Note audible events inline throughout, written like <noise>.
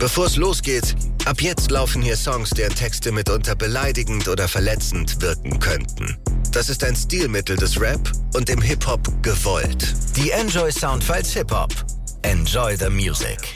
Bevor es losgeht, ab jetzt laufen hier Songs, deren Texte mitunter beleidigend oder verletzend wirken könnten. Das ist ein Stilmittel des Rap und dem Hip-Hop gewollt. Die Enjoy Soundfiles Hip-Hop. Enjoy the Music.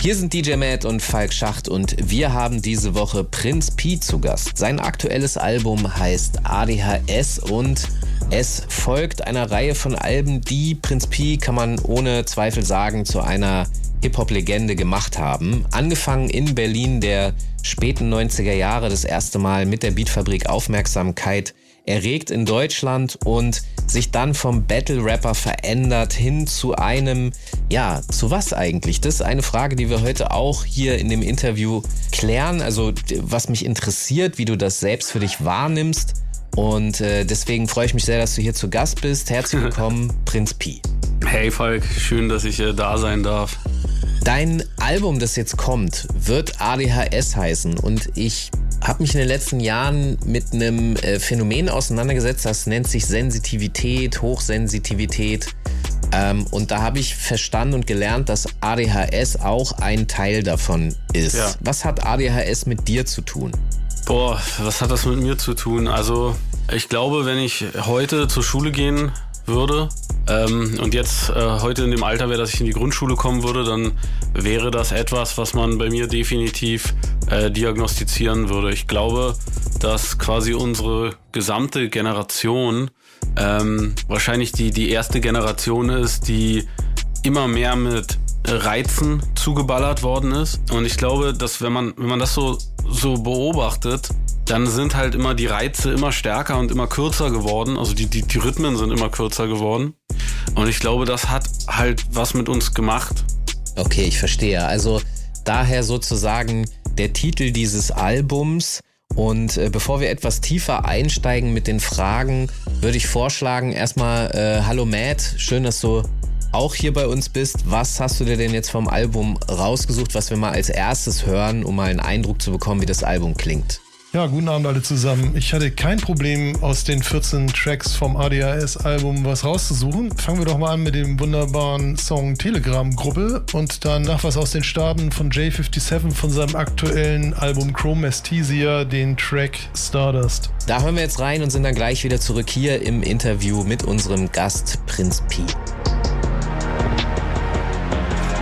Hier sind DJ Matt und Falk Schacht und wir haben diese Woche Prinz P zu Gast. Sein aktuelles Album heißt ADHS und es folgt einer Reihe von Alben, die Prinz P, kann man ohne Zweifel sagen, zu einer Hip-Hop-Legende gemacht haben. Angefangen in Berlin der späten 90er Jahre das erste Mal mit der Beatfabrik Aufmerksamkeit erregt in Deutschland und sich dann vom Battle-Rapper verändert hin zu einem, ja, zu was eigentlich? Das ist eine Frage, die wir heute auch hier in dem Interview klären. Also was mich interessiert, wie du das selbst für dich wahrnimmst. Und äh, deswegen freue ich mich sehr, dass du hier zu Gast bist. Herzlich <laughs> willkommen, Prinz Pi. Hey Falk, schön, dass ich äh, da sein darf. Dein Album, das jetzt kommt, wird ADHS heißen und ich habe mich in den letzten Jahren mit einem äh, Phänomen auseinandergesetzt, das nennt sich Sensitivität, Hochsensitivität. Ähm, und da habe ich verstanden und gelernt, dass ADHS auch ein Teil davon ist. Ja. Was hat ADHS mit dir zu tun? Boah, was hat das mit mir zu tun? Also, ich glaube, wenn ich heute zur Schule gehen würde ähm, und jetzt äh, heute in dem Alter wäre, dass ich in die Grundschule kommen würde, dann wäre das etwas, was man bei mir definitiv äh, diagnostizieren würde. Ich glaube, dass quasi unsere gesamte Generation ähm, wahrscheinlich die, die erste Generation ist, die immer mehr mit Reizen zugeballert worden ist. Und ich glaube, dass wenn man, wenn man das so, so beobachtet, dann sind halt immer die Reize immer stärker und immer kürzer geworden. Also die, die, die Rhythmen sind immer kürzer geworden. Und ich glaube, das hat halt was mit uns gemacht. Okay, ich verstehe. Also daher sozusagen der Titel dieses Albums. Und äh, bevor wir etwas tiefer einsteigen mit den Fragen, würde ich vorschlagen, erstmal, äh, hallo Matt, schön, dass du auch hier bei uns bist. Was hast du dir denn jetzt vom Album rausgesucht, was wir mal als erstes hören, um mal einen Eindruck zu bekommen, wie das Album klingt? Ja, guten Abend alle zusammen. Ich hatte kein Problem, aus den 14 Tracks vom ADHS-Album was rauszusuchen. Fangen wir doch mal an mit dem wunderbaren Song Telegram-Gruppe und danach was aus den Staaten von J57 von seinem aktuellen Album Chrome Aesthesia, den Track Stardust. Da hören wir jetzt rein und sind dann gleich wieder zurück hier im Interview mit unserem Gast Prinz P.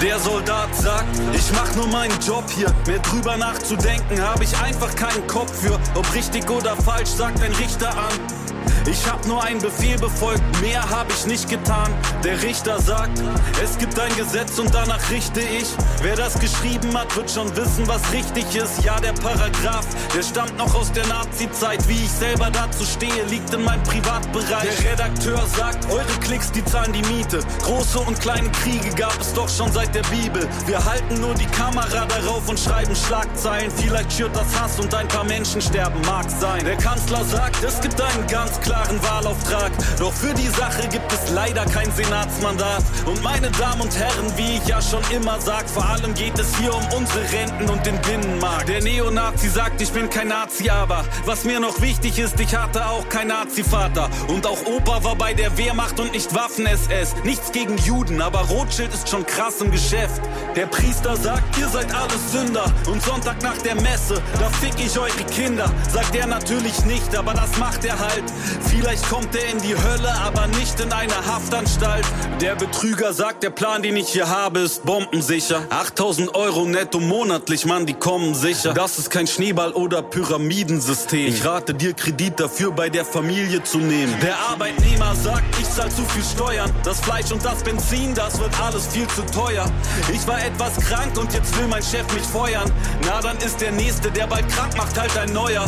Der Soldat sagt, ich mach nur meinen Job hier. Mehr drüber nachzudenken, habe ich einfach keinen Kopf für. Ob richtig oder falsch, sagt ein Richter an. Ich hab nur einen Befehl befolgt, mehr hab ich nicht getan. Der Richter sagt, es gibt ein Gesetz und danach richte ich. Wer das geschrieben hat, wird schon wissen, was richtig ist. Ja, der Paragraph, der stammt noch aus der Nazi-Zeit. Wie ich selber dazu stehe, liegt in meinem Privatbereich. Der Redakteur sagt, eure Klicks, die zahlen die Miete. Große und kleine Kriege gab es doch schon seit der Bibel. Wir halten nur die Kamera darauf und schreiben Schlagzeilen. Vielleicht schürt das Hass und ein paar Menschen sterben, mag sein. Der Kanzler sagt, es gibt einen ganz klaren Wahlauftrag. Doch für die Sache gibt es leider kein Senatsmandat. Und meine Damen und Herren, wie ich ja schon immer sag, vor allem geht es hier um unsere Renten und den Binnenmarkt. Der Neonazi sagt, ich bin kein Nazi, aber was mir noch wichtig ist, ich hatte auch kein Nazi-Vater. Und auch Opa war bei der Wehrmacht und nicht Waffen-SS. Nichts gegen Juden, aber Rothschild ist schon krass im Geschäft. Der Priester sagt, ihr seid alles Sünder. Und Sonntag nach der Messe, da fick ich eure Kinder. Sagt er natürlich nicht, aber das macht er halt. Vielleicht kommt er in die Hölle, aber nicht in eine Haftanstalt. Der Betrüger sagt, der Plan, den ich hier habe, ist bombensicher. 8000 Euro netto monatlich, Mann, die kommen sicher. Das ist kein Schneeball- oder Pyramidensystem. Ich rate dir, Kredit dafür bei der Familie zu nehmen. Der Arbeitnehmer sagt, ich zahl zu viel Steuern. Das Fleisch und das Benzin, das wird alles viel zu teuer. Ich war etwas krank und jetzt will mein Chef mich feuern. Na, dann ist der Nächste, der bald krank macht, halt ein neuer.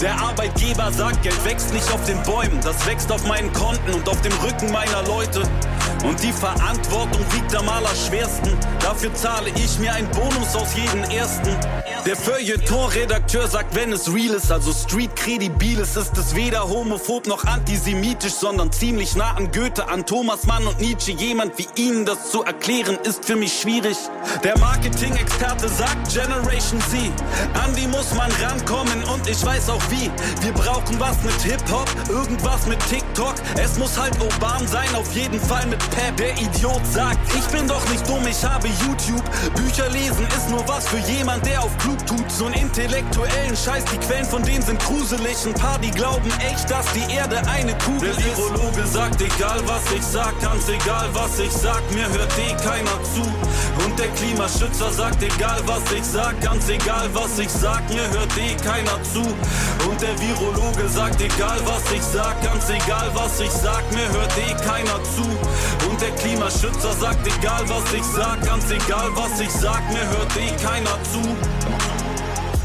Der Arbeitgeber sagt, Geld wächst nicht auf den Bäumen, das wächst auf meinen Konten und auf dem Rücken meiner Leute. Und die Verantwortung wiegt am allerschwersten. Dafür zahle ich mir einen Bonus aus jedem ersten. Der Feuilleton-Redakteur sagt, wenn es real ist, also street kredibil ist, ist es weder homophob noch antisemitisch, sondern ziemlich nah an Goethe, an Thomas Mann und Nietzsche. Jemand wie Ihnen das zu erklären, ist für mich schwierig. Der Marketing-Experte sagt Generation Z. An die muss man rankommen und ich weiß auch wie. Wir brauchen was mit Hip-Hop, irgendwas mit TikTok. Es muss halt urban sein, auf jeden Fall mit Pep. Der Idiot sagt, ich bin doch nicht dumm, ich habe YouTube. Bücher lesen ist nur was für jemand, der auf klug tut. So ein intellektuellen Scheiß, die Quellen von denen sind gruselig. Ein paar, die glauben echt, dass die Erde eine Kugel ist. Der Virologe sagt, egal was ich sag, ganz egal was ich sag, mir hört eh keiner zu. Und der Klimaschützer sagt, egal was ich sag, ganz egal was ich sag, mir hört eh keiner zu. Und der Virologe sagt, egal was ich sag, ganz egal was ich sag, mir hört eh keiner zu. Und der Klimaschützer sagt, egal was ich sag, ganz egal was ich sag, mir hört eh keiner zu.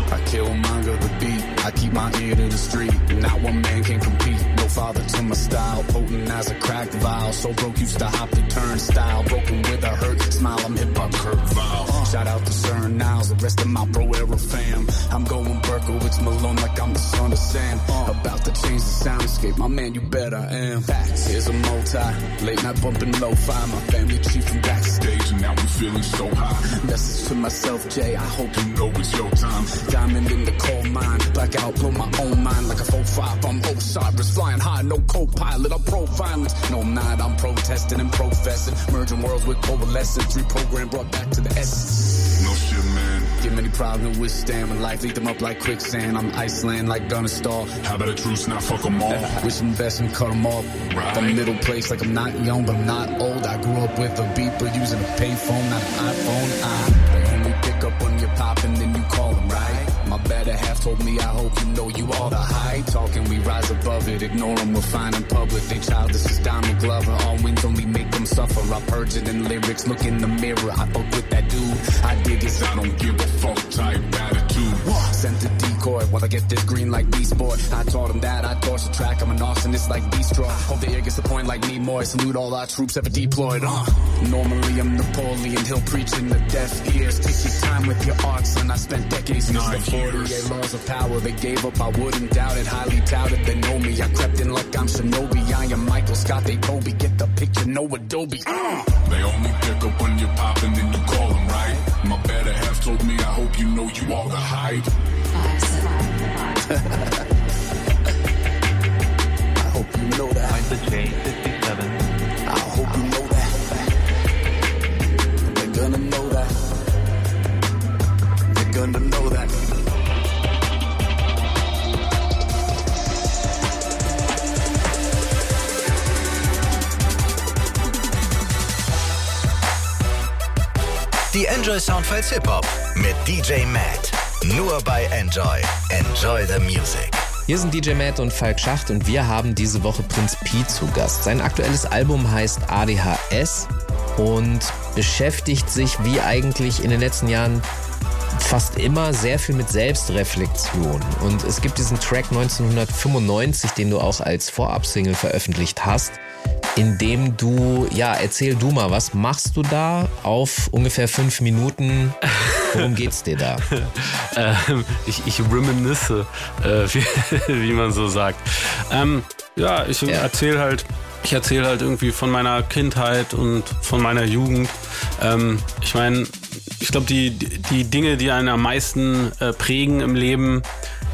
I kill manga the beat. I keep my ear to the street. Not one man can compete. No father to my style. Potent as a cracked vial. So broke used to hop the turnstile. Broken with a hurt smile. I'm hip hop Kurt Vile. Shout out to CERN Niles. The rest of my pro era fam. I'm going Berkowitz Malone like I'm the son of Sam. About to change the soundscape. My man, you bet I am. Facts. Here's a multi. Late night bumping lo-fi. My family chief from backstage. And now we feeling so high. Message to myself, Jay. I hope you know it's your time. Diamond in the coal mine. Blackout, blow my own mind like a 4-5. I'm Osiris, flying high, no co-pilot. I'm pro-violence. No, I'm not. I'm protesting and professing. Merging worlds with coalescence. Reprogram brought back to the essence. No shit, man. Give many problems to withstand. When life eat them up like quicksand. I'm Iceland like Gunnerstar. How about a truce, now fuck them all? <laughs> Wish them best and cut them off. Right. The middle place like I'm not young, but I'm not old. I grew up with a beeper using a payphone, not an iPhone. I only pick up when you're popping, then you call them, right? My better half told me, I hope you know you all the high talking. We rise above it, ignore them, we're fine in public. They childish as Donald Glover. All wins only make them suffer. I purge it in lyrics, look in the mirror. I fuck with that dude. I dig it. I don't give a fuck type attitude. Sent a decoy while I get this green like Beast Boy. I taught him that, I torch the track. I'm an arsonist like Beast Straw. Hope the air gets the point like Nimoy. Salute all our troops ever deployed. Uh. Normally I'm Napoleon, he'll preach in the deaf ears. Take your time with your art, son. I spent decades in the 48 laws of power. They gave up, I wouldn't doubt it. Highly touted, they know me. I crept in like I'm Shinobi. I am Michael Scott, they Kobe. Get the picture, no Adobe. Uh. They only pick up when you're popping, then you call them, right? My better half told me, I hope you know you all the hype. I hope you know that. the J57. I hope you know that. They're gonna know that. They're gonna know that. Die Enjoy Soundfiles Hip Hop mit DJ Matt. Nur bei Enjoy. Enjoy the Music. Hier sind DJ Matt und Falk Schacht und wir haben diese Woche Prinz Pi zu Gast. Sein aktuelles Album heißt ADHS und beschäftigt sich wie eigentlich in den letzten Jahren fast immer sehr viel mit Selbstreflexion. Und es gibt diesen Track 1995, den du auch als Vorab-Single veröffentlicht hast, in dem du, ja, erzähl du mal, was machst du da auf ungefähr fünf Minuten? Worum geht's dir da? <laughs> ähm, ich, ich reminisce, äh, wie, <laughs> wie man so sagt. Ähm, ja, ich Ja. erzähle halt, ich erzähle halt irgendwie von meiner Kindheit und von meiner Jugend. Ähm, ich meine, ich glaube, die, die Dinge, die einen am meisten äh, prägen im Leben,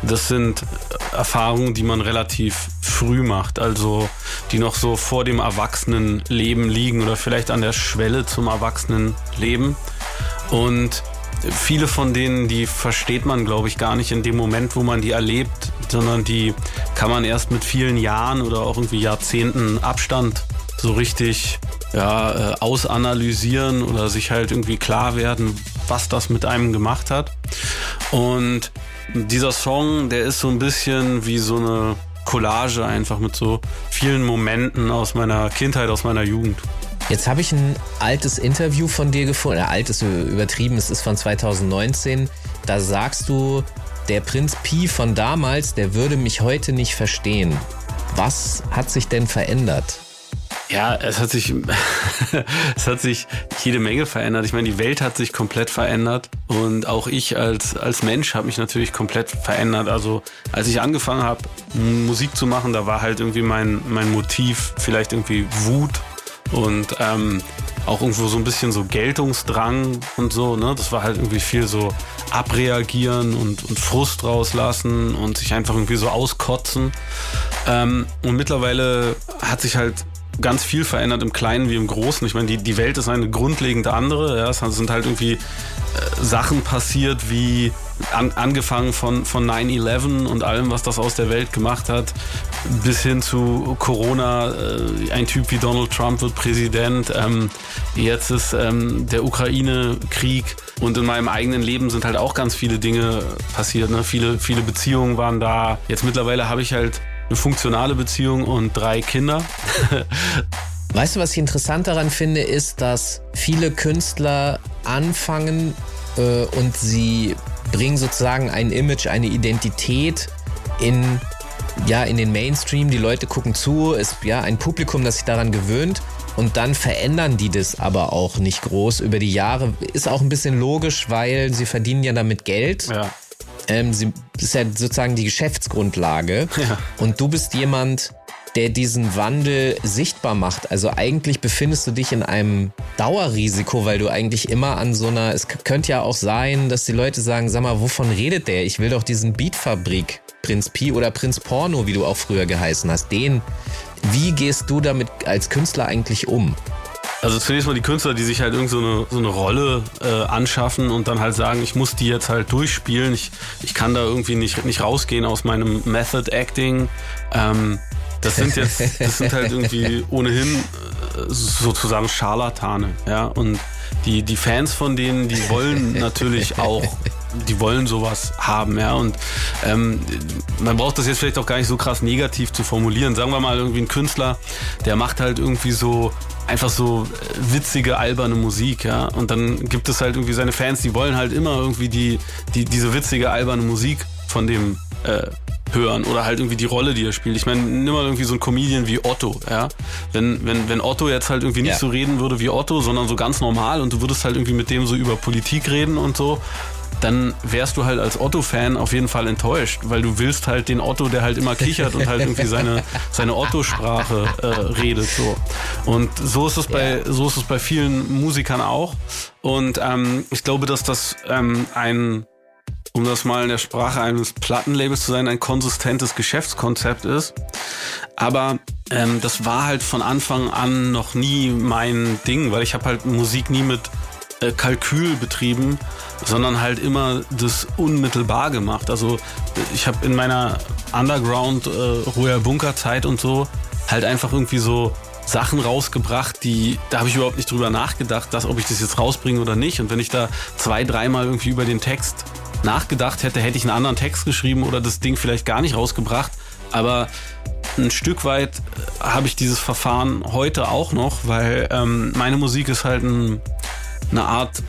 das sind Erfahrungen, die man relativ früh macht, also die noch so vor dem Erwachsenenleben liegen oder vielleicht an der Schwelle zum Erwachsenenleben. Und viele von denen, die versteht man, glaube ich, gar nicht in dem Moment, wo man die erlebt, sondern die kann man erst mit vielen Jahren oder auch irgendwie Jahrzehnten Abstand so richtig ja, äh, ausanalysieren oder sich halt irgendwie klar werden, was das mit einem gemacht hat. Und dieser Song, der ist so ein bisschen wie so eine Collage einfach mit so vielen Momenten aus meiner Kindheit, aus meiner Jugend. Jetzt habe ich ein altes Interview von dir gefunden, äh, altes übertrieben, es ist von 2019. Da sagst du, der Prinz Pi von damals, der würde mich heute nicht verstehen. Was hat sich denn verändert? Ja, es hat sich, <laughs> es hat sich jede Menge verändert. Ich meine, die Welt hat sich komplett verändert und auch ich als, als Mensch habe mich natürlich komplett verändert. Also als ich angefangen habe, Musik zu machen, da war halt irgendwie mein, mein Motiv vielleicht irgendwie Wut und ähm, auch irgendwo so ein bisschen so Geltungsdrang und so. Ne? Das war halt irgendwie viel so abreagieren und, und Frust rauslassen und sich einfach irgendwie so auskotzen. Ähm, und mittlerweile hat sich halt ganz viel verändert im Kleinen wie im Großen. Ich meine, die, die Welt ist eine grundlegende andere. Ja. Es sind halt irgendwie äh, Sachen passiert wie an, angefangen von, von 9-11 und allem, was das aus der Welt gemacht hat, bis hin zu Corona. Äh, ein Typ wie Donald Trump wird Präsident. Ähm, jetzt ist ähm, der Ukraine-Krieg. Und in meinem eigenen Leben sind halt auch ganz viele Dinge passiert. Ne? Viele, viele Beziehungen waren da. Jetzt mittlerweile habe ich halt eine funktionale Beziehung und drei Kinder. <laughs> Weißt du, was ich interessant daran finde, ist, dass viele Künstler anfangen äh, und sie bringen sozusagen ein Image, eine Identität in, ja, in den Mainstream. Die Leute gucken zu, ist ja ein Publikum, das sich daran gewöhnt. Und dann verändern die das aber auch nicht groß über die Jahre. Ist auch ein bisschen logisch, weil sie verdienen ja damit Geld. Ja. Ähm, sie ist ja sozusagen die Geschäftsgrundlage. Ja. Und du bist jemand, der diesen Wandel sichtbar macht. Also eigentlich befindest du dich in einem Dauerrisiko, weil du eigentlich immer an so einer, es könnte ja auch sein, dass die Leute sagen, sag mal, wovon redet der? Ich will doch diesen Beatfabrik Prinz Pi oder Prinz Porno, wie du auch früher geheißen hast, den, wie gehst du damit als Künstler eigentlich um? Also zunächst mal die Künstler, die sich halt irgend so eine, so eine Rolle äh, anschaffen und dann halt sagen, ich muss die jetzt halt durchspielen. Ich, ich kann da irgendwie nicht, nicht rausgehen aus meinem Method Acting. Ähm, das sind jetzt, das sind halt irgendwie ohnehin äh, sozusagen Scharlatane, ja. Und die, die Fans von denen, die wollen natürlich auch, die wollen sowas haben, ja. Und ähm, man braucht das jetzt vielleicht auch gar nicht so krass negativ zu formulieren. Sagen wir mal irgendwie ein Künstler, der macht halt irgendwie so einfach so witzige, alberne Musik, ja. Und dann gibt es halt irgendwie seine Fans, die wollen halt immer irgendwie die, die diese witzige, alberne Musik von dem äh, hören oder halt irgendwie die Rolle, die er spielt. Ich meine, nimm mal irgendwie so einen Comedian wie Otto, ja. Wenn, wenn, wenn Otto jetzt halt irgendwie nicht Ja. so reden würde wie Otto, sondern so ganz normal und du würdest halt irgendwie mit dem so über Politik reden und so, dann wärst du halt als Otto-Fan auf jeden Fall enttäuscht, weil du willst halt den Otto, der halt immer kichert und halt irgendwie seine, seine Otto-Sprache äh, redet. So. Und so ist es bei, so ist es bei vielen Musikern auch. Und ähm, ich glaube, dass das ähm, ein um das mal in der Sprache eines Plattenlabels zu sein, ein konsistentes Geschäftskonzept ist. Aber ähm, das war halt von Anfang an noch nie mein Ding, weil ich habe halt Musik nie mit äh, Kalkül betrieben, sondern halt immer das unmittelbar gemacht. Also ich habe in meiner Underground äh, Royal Bunker Zeit und so halt einfach irgendwie so Sachen rausgebracht, die da habe ich überhaupt nicht drüber nachgedacht, dass ob ich das jetzt rausbringe oder nicht. Und wenn ich da zwei, dreimal irgendwie über den Text nachgedacht hätte, hätte ich einen anderen Text geschrieben oder das Ding vielleicht gar nicht rausgebracht. Aber ein Stück weit äh, habe ich dieses Verfahren heute auch noch, weil ähm, meine Musik ist halt ein, eine Art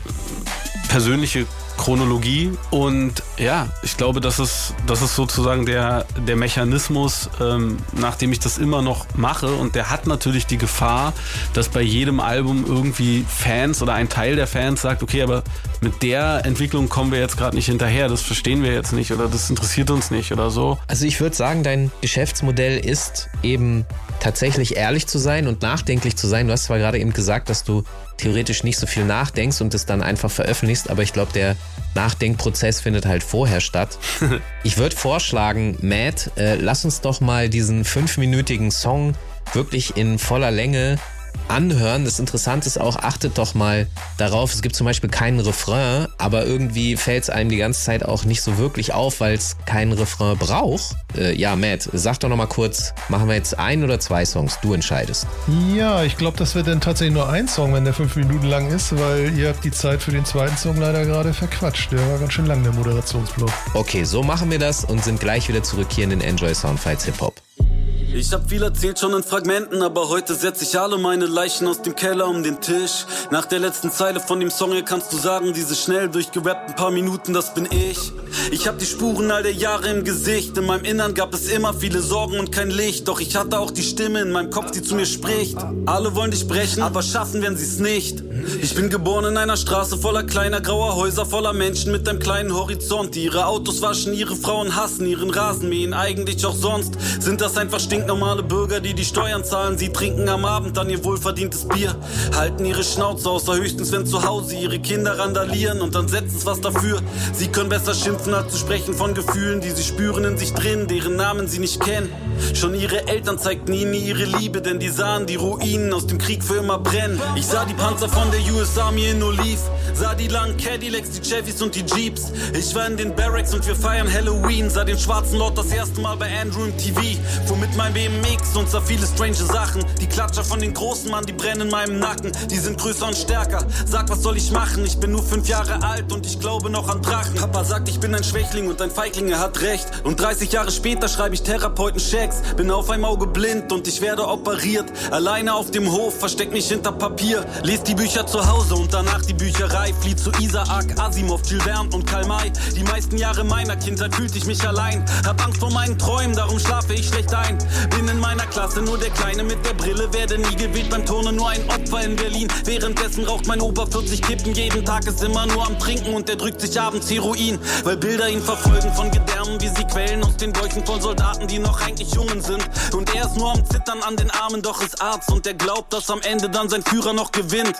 persönliche Chronologie und ja, ich glaube, das ist, das ist sozusagen der, der Mechanismus, ähm, nachdem ich das immer noch mache und der hat natürlich die Gefahr, dass bei jedem Album irgendwie Fans oder ein Teil der Fans sagt, okay, aber mit der Entwicklung kommen wir jetzt gerade nicht hinterher, das verstehen wir jetzt nicht oder das interessiert uns nicht oder so. Also ich würde sagen, dein Geschäftsmodell ist eben tatsächlich ehrlich zu sein und nachdenklich zu sein. Du hast zwar gerade eben gesagt, dass du theoretisch nicht so viel nachdenkst und es dann einfach veröffentlichst, aber ich glaube, der Nachdenkprozess findet halt vorher statt. <laughs> Ich würde vorschlagen, Matt, äh, lass uns doch mal diesen fünfminütigen Song wirklich in voller Länge anhören. Das Interessante ist auch, achtet doch mal darauf, es gibt zum Beispiel keinen Refrain, aber irgendwie fällt es einem die ganze Zeit auch nicht so wirklich auf, weil es keinen Refrain braucht. Äh, ja, Matt, sag doch noch mal kurz, machen wir jetzt ein oder zwei Songs? Du entscheidest. Ja, ich glaube, das wird dann tatsächlich nur ein Song, wenn der fünf Minuten lang ist, weil ihr habt die Zeit für den zweiten Song leider gerade verquatscht. Der war ganz schön lang, der Moderationsblock. Okay, so machen wir das und sind gleich wieder zurück hier in den Enjoy Soundfights Hip Hop. Ich hab viel erzählt schon in Fragmenten, aber heute setz ich alle meine Leichen aus dem Keller um den Tisch. Nach der letzten Zeile von dem Song hier kannst du sagen, diese schnell durchgerappten paar Minuten, das bin ich. Ich hab die Spuren all der Jahre im Gesicht. In meinem Innern gab es immer viele Sorgen und kein Licht. Doch ich hatte auch die Stimme in meinem Kopf, die zu mir spricht. Alle wollen dich brechen, aber schaffen werden sie's nicht. Ich bin geboren in einer Straße voller kleiner grauer Häuser, voller Menschen mit einem kleinen Horizont, die ihre Autos waschen, ihre Frauen hassen, ihren Rasen mähen, eigentlich auch sonst. Sind das einfach stinknormale Bürger, die die Steuern zahlen. Sie trinken am Abend dann ihr wohlverdientes Bier, halten ihre Schnauze außer höchstens, wenn zu Hause ihre Kinder randalieren und dann setzen was dafür. Sie können besser schimpfen, als zu sprechen von Gefühlen, die sie spüren in sich drin, deren Namen sie nicht kennen. Schon ihre Eltern zeigten ihnen ihre Liebe, denn die sahen die Ruinen aus dem Krieg für immer brennen. Ich sah die Panzer von der US Army in Olive, sah die langen Cadillacs, die Chevys und die Jeeps. Ich war in den Barracks und wir feiern Halloween, sah den schwarzen Lord das erste Mal bei Andrew im TV. Fuhr mit meinem BMX und sah viele strange Sachen. Die Klatscher von den großen Mann, die brennen in meinem Nacken. Die sind größer und stärker. Sag, was soll ich machen? Ich bin nur fünf Jahre alt und ich glaube noch an Drachen. Papa sagt, ich bin ein Schwächling und ein Feigling, er hat recht. Und 30 Jahre später schreibe ich Therapeuten-Checks. Bin auf einem Auge blind und ich werde operiert. Alleine auf dem Hof, versteck mich hinter Papier. Lies die Bücher zu Hause und danach die Bücherei. Flieh zu Isaac, Asimov, Verne und Karl May. Die meisten Jahre meiner Kindheit fühlte ich mich allein. Hab Angst vor meinen Träumen, darum schlafe ich schlecht ein. Bin in meiner Klasse nur der Kleine mit der Brille. Werde nie gewählt beim Turnen, nur ein Opfer in Berlin. Währenddessen raucht mein Opa 40 Kippen. Jeden Tag ist immer nur am Trinken und der drückt sich abends Heroin. Weil Bilder ihn verfolgen von Gedärmen, wie sie quellen aus den Bäuchen von Soldaten, die noch eigentlich Jungen sind. Und er ist nur am Zittern an den Armen, doch ist Arzt. Und er glaubt, dass am Ende dann sein Führer noch gewinnt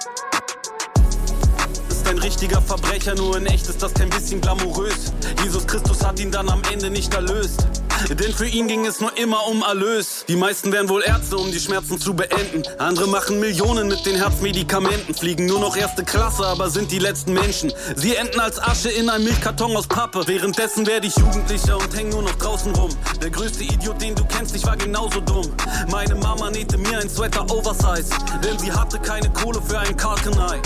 ist ein richtiger Verbrecher, nur in echt ist das kein bisschen glamourös. Jesus Christus hat ihn dann am Ende nicht erlöst. Denn für ihn ging es nur immer um Erlös. Die meisten wären wohl Ärzte, um die Schmerzen zu beenden. Andere machen Millionen mit den Herzmedikamenten, fliegen nur noch erste Klasse, aber sind die letzten Menschen. Sie enden als Asche in einem Milchkarton aus Pappe. Währenddessen werde ich Jugendlicher und häng nur noch draußen rum. Der größte Idiot, den du kennst, ich war genauso dumm. Meine Mama nähte mir ein Sweater Oversize, denn sie hatte keine Kohle für ein Kalkenei.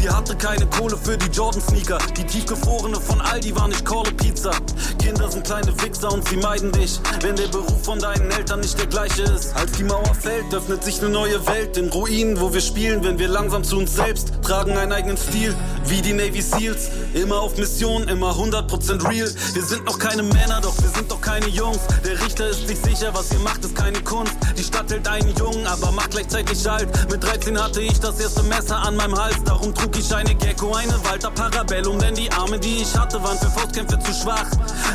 Sie hatte keine Kohle für die Jordan Sneaker. Die tiefgefrorene von Aldi war nicht Call Pizza. Kinder sind kleine Wichser und sie meiden dich, wenn der Beruf von deinen Eltern nicht der gleiche ist. Als die Mauer fällt, öffnet sich eine neue Welt in Ruinen, wo wir spielen, wenn wir langsam zu uns selbst tragen einen eigenen Stil, wie die Navy Seals. Immer auf Mission, immer 100% real. Wir sind noch keine Männer, doch wir sind doch keine Jungs. Der Richter ist sich sicher, was ihr macht, ist keine Kunst. Die Stadt hält einen Jungen, aber macht gleichzeitig alt. Mit 13 hatte ich das erste Messer an meinem Hals, darum trug ich eine Gecko, eine Walter Parabellum, denn die Arme, die ich hatte, waren für Faustkämpfe zu schwach.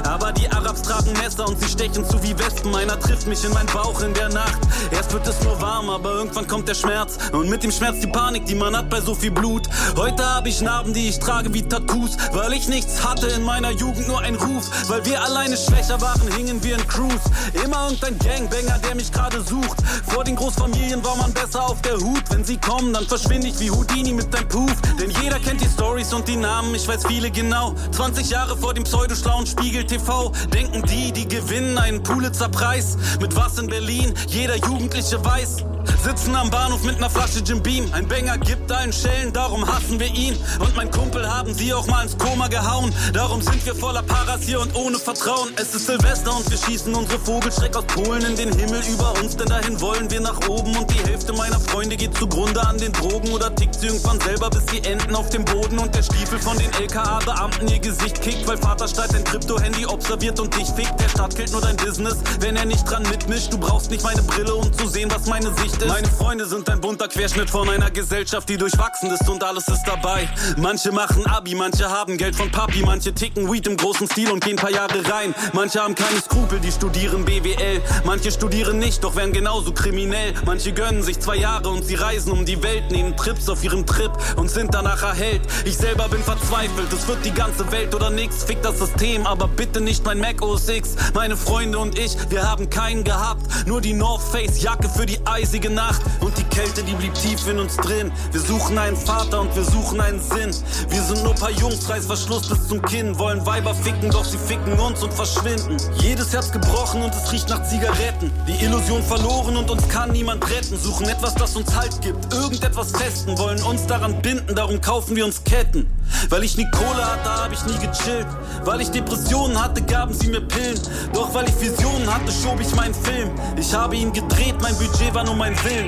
Aber die Arabs tragen Messer und sie stechen zu wie Wespen. Einer trifft mich in meinen Bauch in der Nacht. Erst wird es nur warm, aber irgendwann kommt der Schmerz. Und mit dem Schmerz die Panik, die man hat bei so viel Blut. Heute habe ich Narben, die ich trage wie Tattoos. Weil ich nichts hatte in meiner Jugend, nur ein Ruf. Weil wir alleine schwächer waren, hingen wir in Cruise. Immer irgendein Gangbanger, der mich gerade sucht. Vor den Großfamilien war man besser auf der Hut. Wenn sie kommen, dann verschwinde ich wie Houdini mit deinem Puff. Denn jeder kennt die Stories und die Namen, ich weiß viele genau. 20 Jahre vor dem pseudoschlauen Spiegel TV denken die, die gewinnen einen Pulitzer-Preis. Mit was in Berlin jeder Jugendliche weiß. Sitzen am Bahnhof mit ner Flasche Jim Beam. Ein Banger gibt allen Schellen, darum hassen wir ihn. Und mein Kumpel haben sie auch mal ins Koma gehauen. Darum sind wir voller Paras hier und ohne Vertrauen. Es ist Silvester und wir schießen unsere Vogelschreck aus Polen in den Himmel über uns, denn dahin wollen wir nach oben. Und die Hälfte meiner Freunde geht zugrunde an den Drogen oder tickt sie irgendwann selber, bis sie enden auf dem Boden. Und der Stiefel von den LKA-Beamten ihr Gesicht kickt, weil Vater Stadt dein Krypto-Handy observiert und dich fickt. Der Staat killt nur dein Business, wenn er nicht dran mitmischt. Du brauchst nicht meine Brille, um zu sehen, was meine Sicht ist. Meine Freunde sind ein bunter Querschnitt von einer Gesellschaft, die durchwachsen ist und alles ist dabei. Manche machen Abi, manche haben Geld von Papi, manche ticken Weed im großen Stil und gehen paar Jahre rein. Manche haben keine Skrupel, die studieren BWL. Manche studieren nicht, doch werden genauso kriminell. Manche gönnen sich zwei Jahre und sie reisen um die Welt, nehmen Trips auf ihrem Trip und sind danach erhellt. Ich selber bin verzweifelt, es wird die ganze Welt oder nix. Fick das System, aber bitte nicht mein Mac OS X. Meine Freunde und ich, wir haben keinen gehabt. Nur die North Face Jacke für die eisige Nacht. Und die Kälte, die blieb tief in uns drin. Wir suchen einen Vater und wir suchen einen Sinn. Wir sind nur paar Jungs, Reißverschluss bis zum Kinn. Wollen Weiber ficken, doch sie ficken uns und verschwinden. Jedes Herz gebrochen und es riecht nach Zigaretten. Die Illusion verloren und uns kann niemand retten. Suchen etwas, das uns Halt gibt. Irgendetwas festen, wollen uns daran binden, darum kaufen wir uns Ketten. Weil ich nie Kohle hatte, hab ich nie gechillt. Weil ich Depressionen hatte, gaben sie mir Pillen. Doch weil ich Visionen hatte, schob ich meinen Film. Ich habe ihn gedreht, mein Budget war nur mein Willen.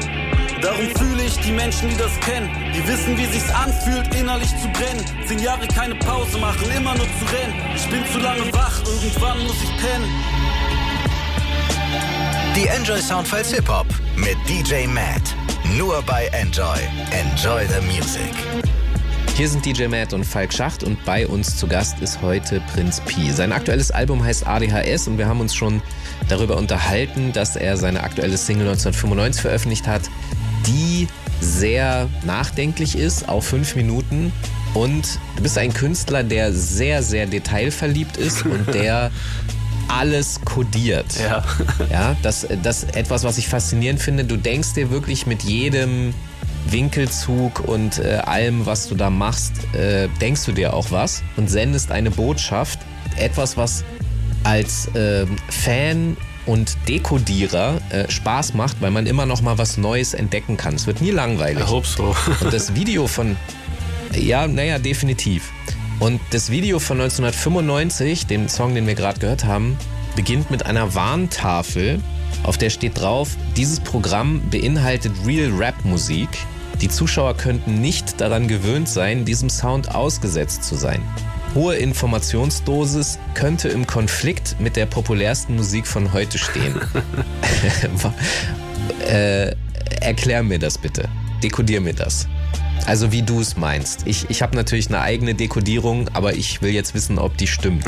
Darum fühle ich die Menschen, die das kennen. Die wissen, wie sich's anfühlt, innerlich zu brennen. Zehn Jahre keine Pause machen, immer nur zu rennen. Ich bin zu lange wach, irgendwann muss ich pennen. Die Enjoy Soundfiles Hip Hop mit DJ Matt. Nur bei Enjoy. Enjoy the Music. Hier sind DJ Matt und Falk Schacht und bei uns zu Gast ist heute Prinz Pi. Sein aktuelles Album heißt ADHS und wir haben uns schon darüber unterhalten, dass er seine aktuelle Single 1995 veröffentlicht hat, die sehr nachdenklich ist, auf fünf Minuten. Und du bist ein Künstler, der sehr, sehr detailverliebt ist und <laughs> der alles kodiert. Ja. Ja, das, das etwas, was ich faszinierend finde. Du denkst dir wirklich mit jedem Winkelzug und äh, allem, was du da machst, äh, denkst du dir auch was und sendest eine Botschaft. Etwas, was als äh, Fan und Dekodierer äh, Spaß macht, weil man immer noch mal was Neues entdecken kann. Es wird nie langweilig. Ich hope so. <laughs> Und das Video von, ja, naja, definitiv. Und das Video von 1995, den Song, den wir gerade gehört haben, beginnt mit einer Warntafel, auf der steht drauf, dieses Programm beinhaltet Real Rap Musik. Die Zuschauer könnten nicht daran gewöhnt sein, diesem Sound ausgesetzt zu sein. Hohe Informationsdosis könnte im Konflikt mit der populärsten Musik von heute stehen. <laughs> <laughs> äh, erklär mir das bitte. Dekodier mir das. Also wie du es meinst. Ich, ich habe natürlich eine eigene Dekodierung, aber ich will jetzt wissen, ob die stimmt.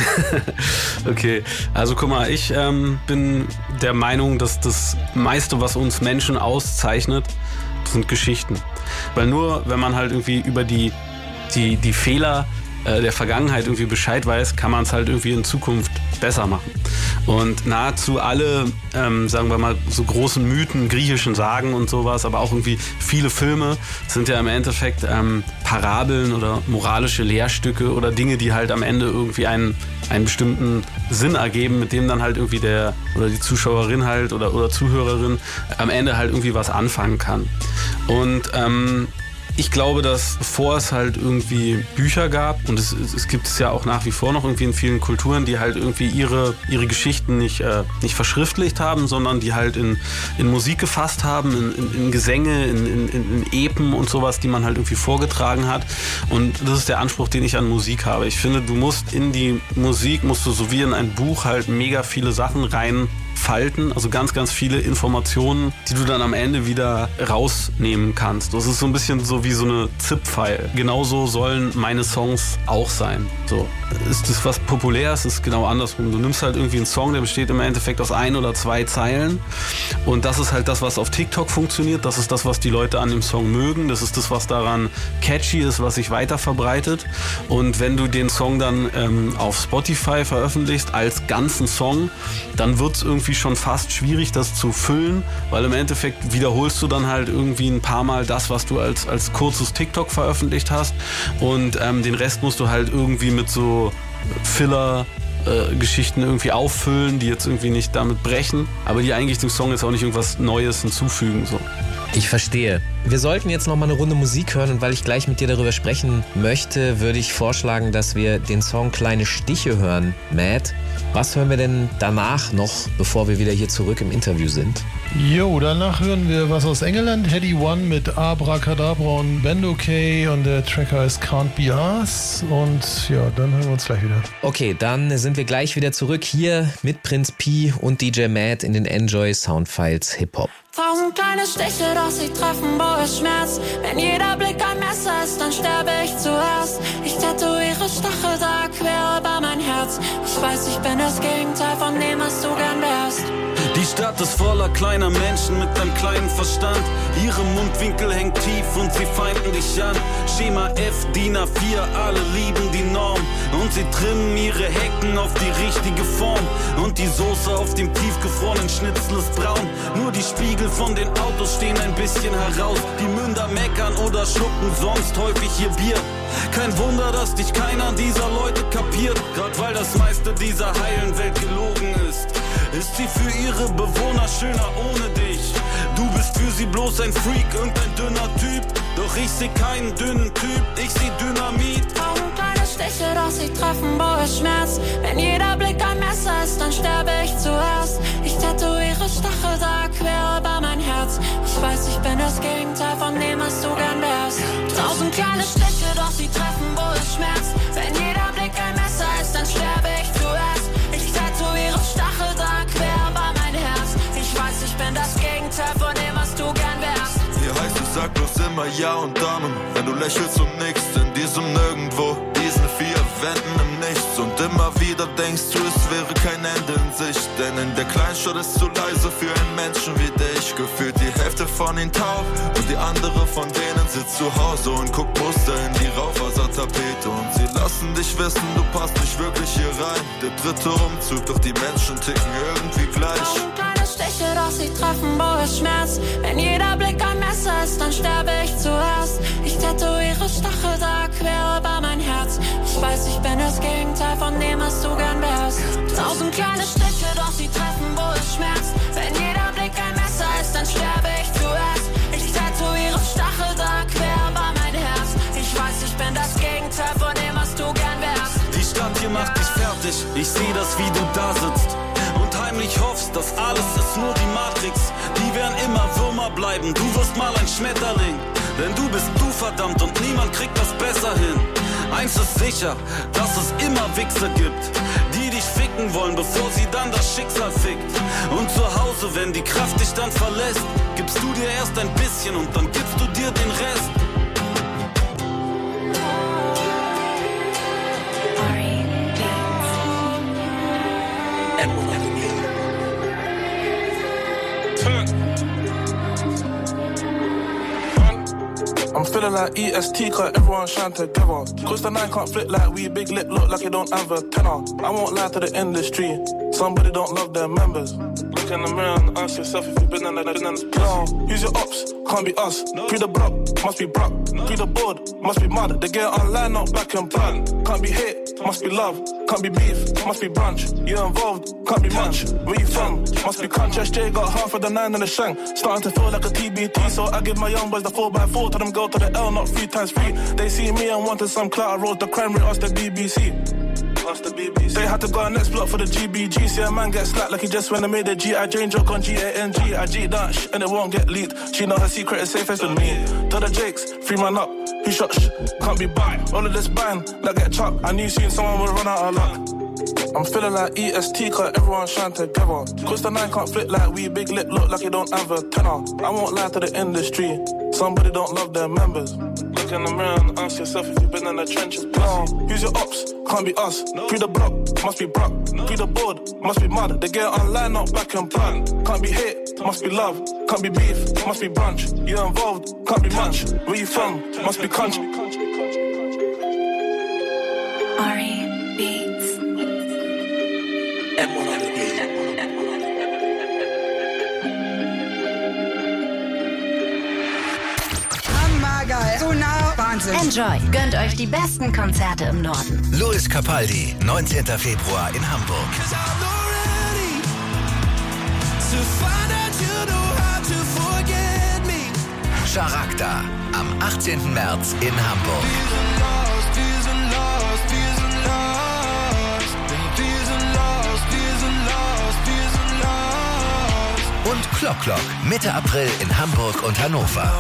<laughs> okay, also guck mal, ich ähm, bin der Meinung, dass das meiste, was uns Menschen auszeichnet, sind Geschichten. Weil nur, wenn man halt irgendwie über die, die, die Fehler äh, der Vergangenheit irgendwie Bescheid weiß, kann man es halt irgendwie in Zukunft besser machen. Und nahezu alle, ähm, sagen wir mal, so großen Mythen, griechischen Sagen und sowas, aber auch irgendwie viele Filme sind ja im Endeffekt ähm, Parabeln oder moralische Lehrstücke oder Dinge, die halt am Ende irgendwie einen, einen bestimmten Sinn ergeben, mit dem dann halt irgendwie der oder die Zuschauerin halt oder, oder Zuhörerin am Ende halt irgendwie was anfangen kann. Und ähm, ich glaube, dass bevor es halt irgendwie Bücher gab, und es, es gibt es ja auch nach wie vor noch irgendwie in vielen Kulturen, die halt irgendwie ihre, ihre Geschichten nicht, äh, nicht verschriftlicht haben, sondern die halt in, in Musik gefasst haben, in, in, in Gesänge, in, in, in Epen und sowas, die man halt irgendwie vorgetragen hat. Und das ist der Anspruch, den ich an Musik habe. Ich finde, du musst in die Musik, musst du so wie in ein Buch halt mega viele Sachen rein Falten, also ganz, ganz viele Informationen, die du dann am Ende wieder rausnehmen kannst. Das ist so ein bisschen so wie so eine ZIP-File. Genauso sollen meine Songs auch sein. So. Ist das was populär ist, ist genau andersrum. Du nimmst halt irgendwie einen Song, der besteht im Endeffekt aus ein oder zwei Zeilen. Und das ist halt das, was auf TikTok funktioniert. Das ist das, was die Leute an dem Song mögen. Das ist das, was daran catchy ist, was sich weiter verbreitet. Und wenn du den Song dann ähm, auf Spotify veröffentlichst als ganzen Song, dann wird es irgendwie schon fast schwierig, das zu füllen, weil im Endeffekt wiederholst du dann halt irgendwie ein paar Mal das, was du als, als kurzes TikTok veröffentlicht hast. Und ähm, den Rest musst du halt irgendwie mit so Filler Geschichten irgendwie auffüllen, die jetzt irgendwie nicht damit brechen, aber die eigentlich dem Song jetzt auch nicht irgendwas Neues hinzufügen. So. Ich verstehe. Wir sollten jetzt noch mal eine Runde Musik hören und weil ich gleich mit dir darüber sprechen möchte, würde ich vorschlagen, dass wir den Song Kleine Stiche hören. Matt, was hören wir denn danach noch, bevor wir wieder hier zurück im Interview sind? Jo, danach hören wir was aus England. Heady One mit Abracadabra und Bendo K und der Tracker ist Can't Be Us. Und ja, dann hören wir uns gleich wieder. Okay, dann sind wir gleich wieder zurück hier mit Prinz P und DJ Matt in den Enjoy Soundfiles Hip Hop. Tausend kleine Stiche, doch sie treffen, wo es schmerzt. Wenn jeder Blick ein Messer ist, dann sterbe ich zuerst. Ich tätowiere Stachel da quer über mein Herz. Ich weiß, ich bin das Gegenteil von dem, was du gern wärst. Stadt ist voller kleiner Menschen mit einem kleinen Verstand. Ihre Mundwinkel hängen tief und sie feinden dich an. Schema F, DIN A4, alle lieben die Norm. Und sie trimmen ihre Hecken auf die richtige Form. Und die Soße auf dem tiefgefrorenen Schnitzel ist braun. Nur die Spiegel von den Autos stehen ein bisschen heraus. Die Münder meckern oder schlucken sonst häufig ihr Bier. Kein Wunder, dass dich keiner dieser Leute kapiert. Grad weil das meiste dieser heilen Welt gelogen ist. Ist sie für ihre Bewohner schöner ohne dich? Du bist für sie bloß ein Freak, irgendein dünner Typ. Doch ich seh keinen dünnen Typ, ich seh Dynamit. Tausend kleine Stiche, doch sie treffen, wo es schmerzt. Wenn jeder Blick ein Messer ist, dann sterbe ich zuerst. Ich tätowiere Stachel da quer über mein Herz. Ich weiß, ich bin das Gegenteil von dem, was du gern wärst. Tausend kleine Stiche, doch sie treffen, wo es schmerzt. Wenn jeder Blick ein Messer ist, dann sterbe ich ja und Damen, wenn du lächelst und nickst in diesem Nirgendwo, diesen vier Wänden im Nichts und immer wieder denkst du, es wäre kein Ende in Sicht, denn in der Kleinstadt ist zu leise für einen Menschen wie dich, gefühlt die Hälfte von ihnen taub und die andere von denen sitzt zu Hause und guckt Muster in die Raufasertapete und sie lassen dich wissen, du passt nicht wirklich hier rein, der dritte Umzug, doch die Menschen ticken irgendwie gleich. Stiche, doch sie treffen, wo es schmerzt. Wenn jeder Blick ein Messer ist, dann sterbe ich zuerst. Ich tätowiere Stachel da quer über mein Herz. Ich weiß, ich bin das Gegenteil von dem, was du gern wärst. Tausend kleine Stiche, doch sie treffen, wo es schmerzt. Wenn jeder Blick ein Messer ist, dann sterbe ich zuerst. Ich tätowiere Stachel da quer über mein Herz. Ich weiß, ich bin das Gegenteil von dem, was du gern wärst. Die Stadt hier macht dich fertig. Ich seh das, wie du da sitzt und heimlich hoffst, dass alles ist nur die Matrix. Die werden immer Würmer bleiben, du wirst mal ein Schmetterling. Denn du bist du verdammt und niemand kriegt das besser hin. Eins ist sicher, dass es immer Wichser gibt, die dich ficken wollen, bevor sie dann das Schicksal fickt. Und zu Hause, wenn die Kraft dich dann verlässt, gibst du dir erst ein bisschen und dann gibst du dir den Rest. Feeling like EST, cause everyone shine together. Cause the nine can't flip like we, big lip look like it don't have a tenor. I won't lie to the industry, somebody don't love their members. Look in the mirror and ask yourself if you've been in the, been no, use your ops, can't be us. Pre the block, must be Brock. Pre the board, must be mud. They get online, not back and plan. Can't be hit, must be love. Can't be beef, must be brunch. You're involved, can't be much. Where you from? Must be crunch. SJ got half of the nine in the shank. Starting to feel like a TBT, so I give my young boys the 4x4. Tell them go to the L, not three times three. They see me and wanted some clout. I rose the crime rate, asked the BBC. The BBC. They had to go next block for the GBG. See a man get slapped like he just went and made a G.I. Jane joke on G-A-N-G. I G that sh- and it won't get leaked. She know her secret is safest with me. To the Jakes, free man up. Who shot sh- Can't be bought. All of this bang, like get chopped. I knew soon someone would run out of luck. I'm feeling like EST, cause everyone shine together. Cause the nine can't flip like we, big lip look like it don't have a tenor. I won't lie to the industry, somebody don't love their members. Look in the mirror and ask yourself if you've been in the trenches. No, use your ops, can't be us. Pre the block, must be Brock. Pre the board, must be mud. They get online, not back and plan. Can't be hit, must be love. Can't be beef, must be brunch. You're involved, can't be much. Where you from, must be country. Wahnsinn. Enjoy. Gönnt euch die besten Konzerte im Norden. Louis Capaldi, 19. Februar in Hamburg. Charakter am 18. März in Hamburg. Und Klock Klock Mitte April in Hamburg und Hannover.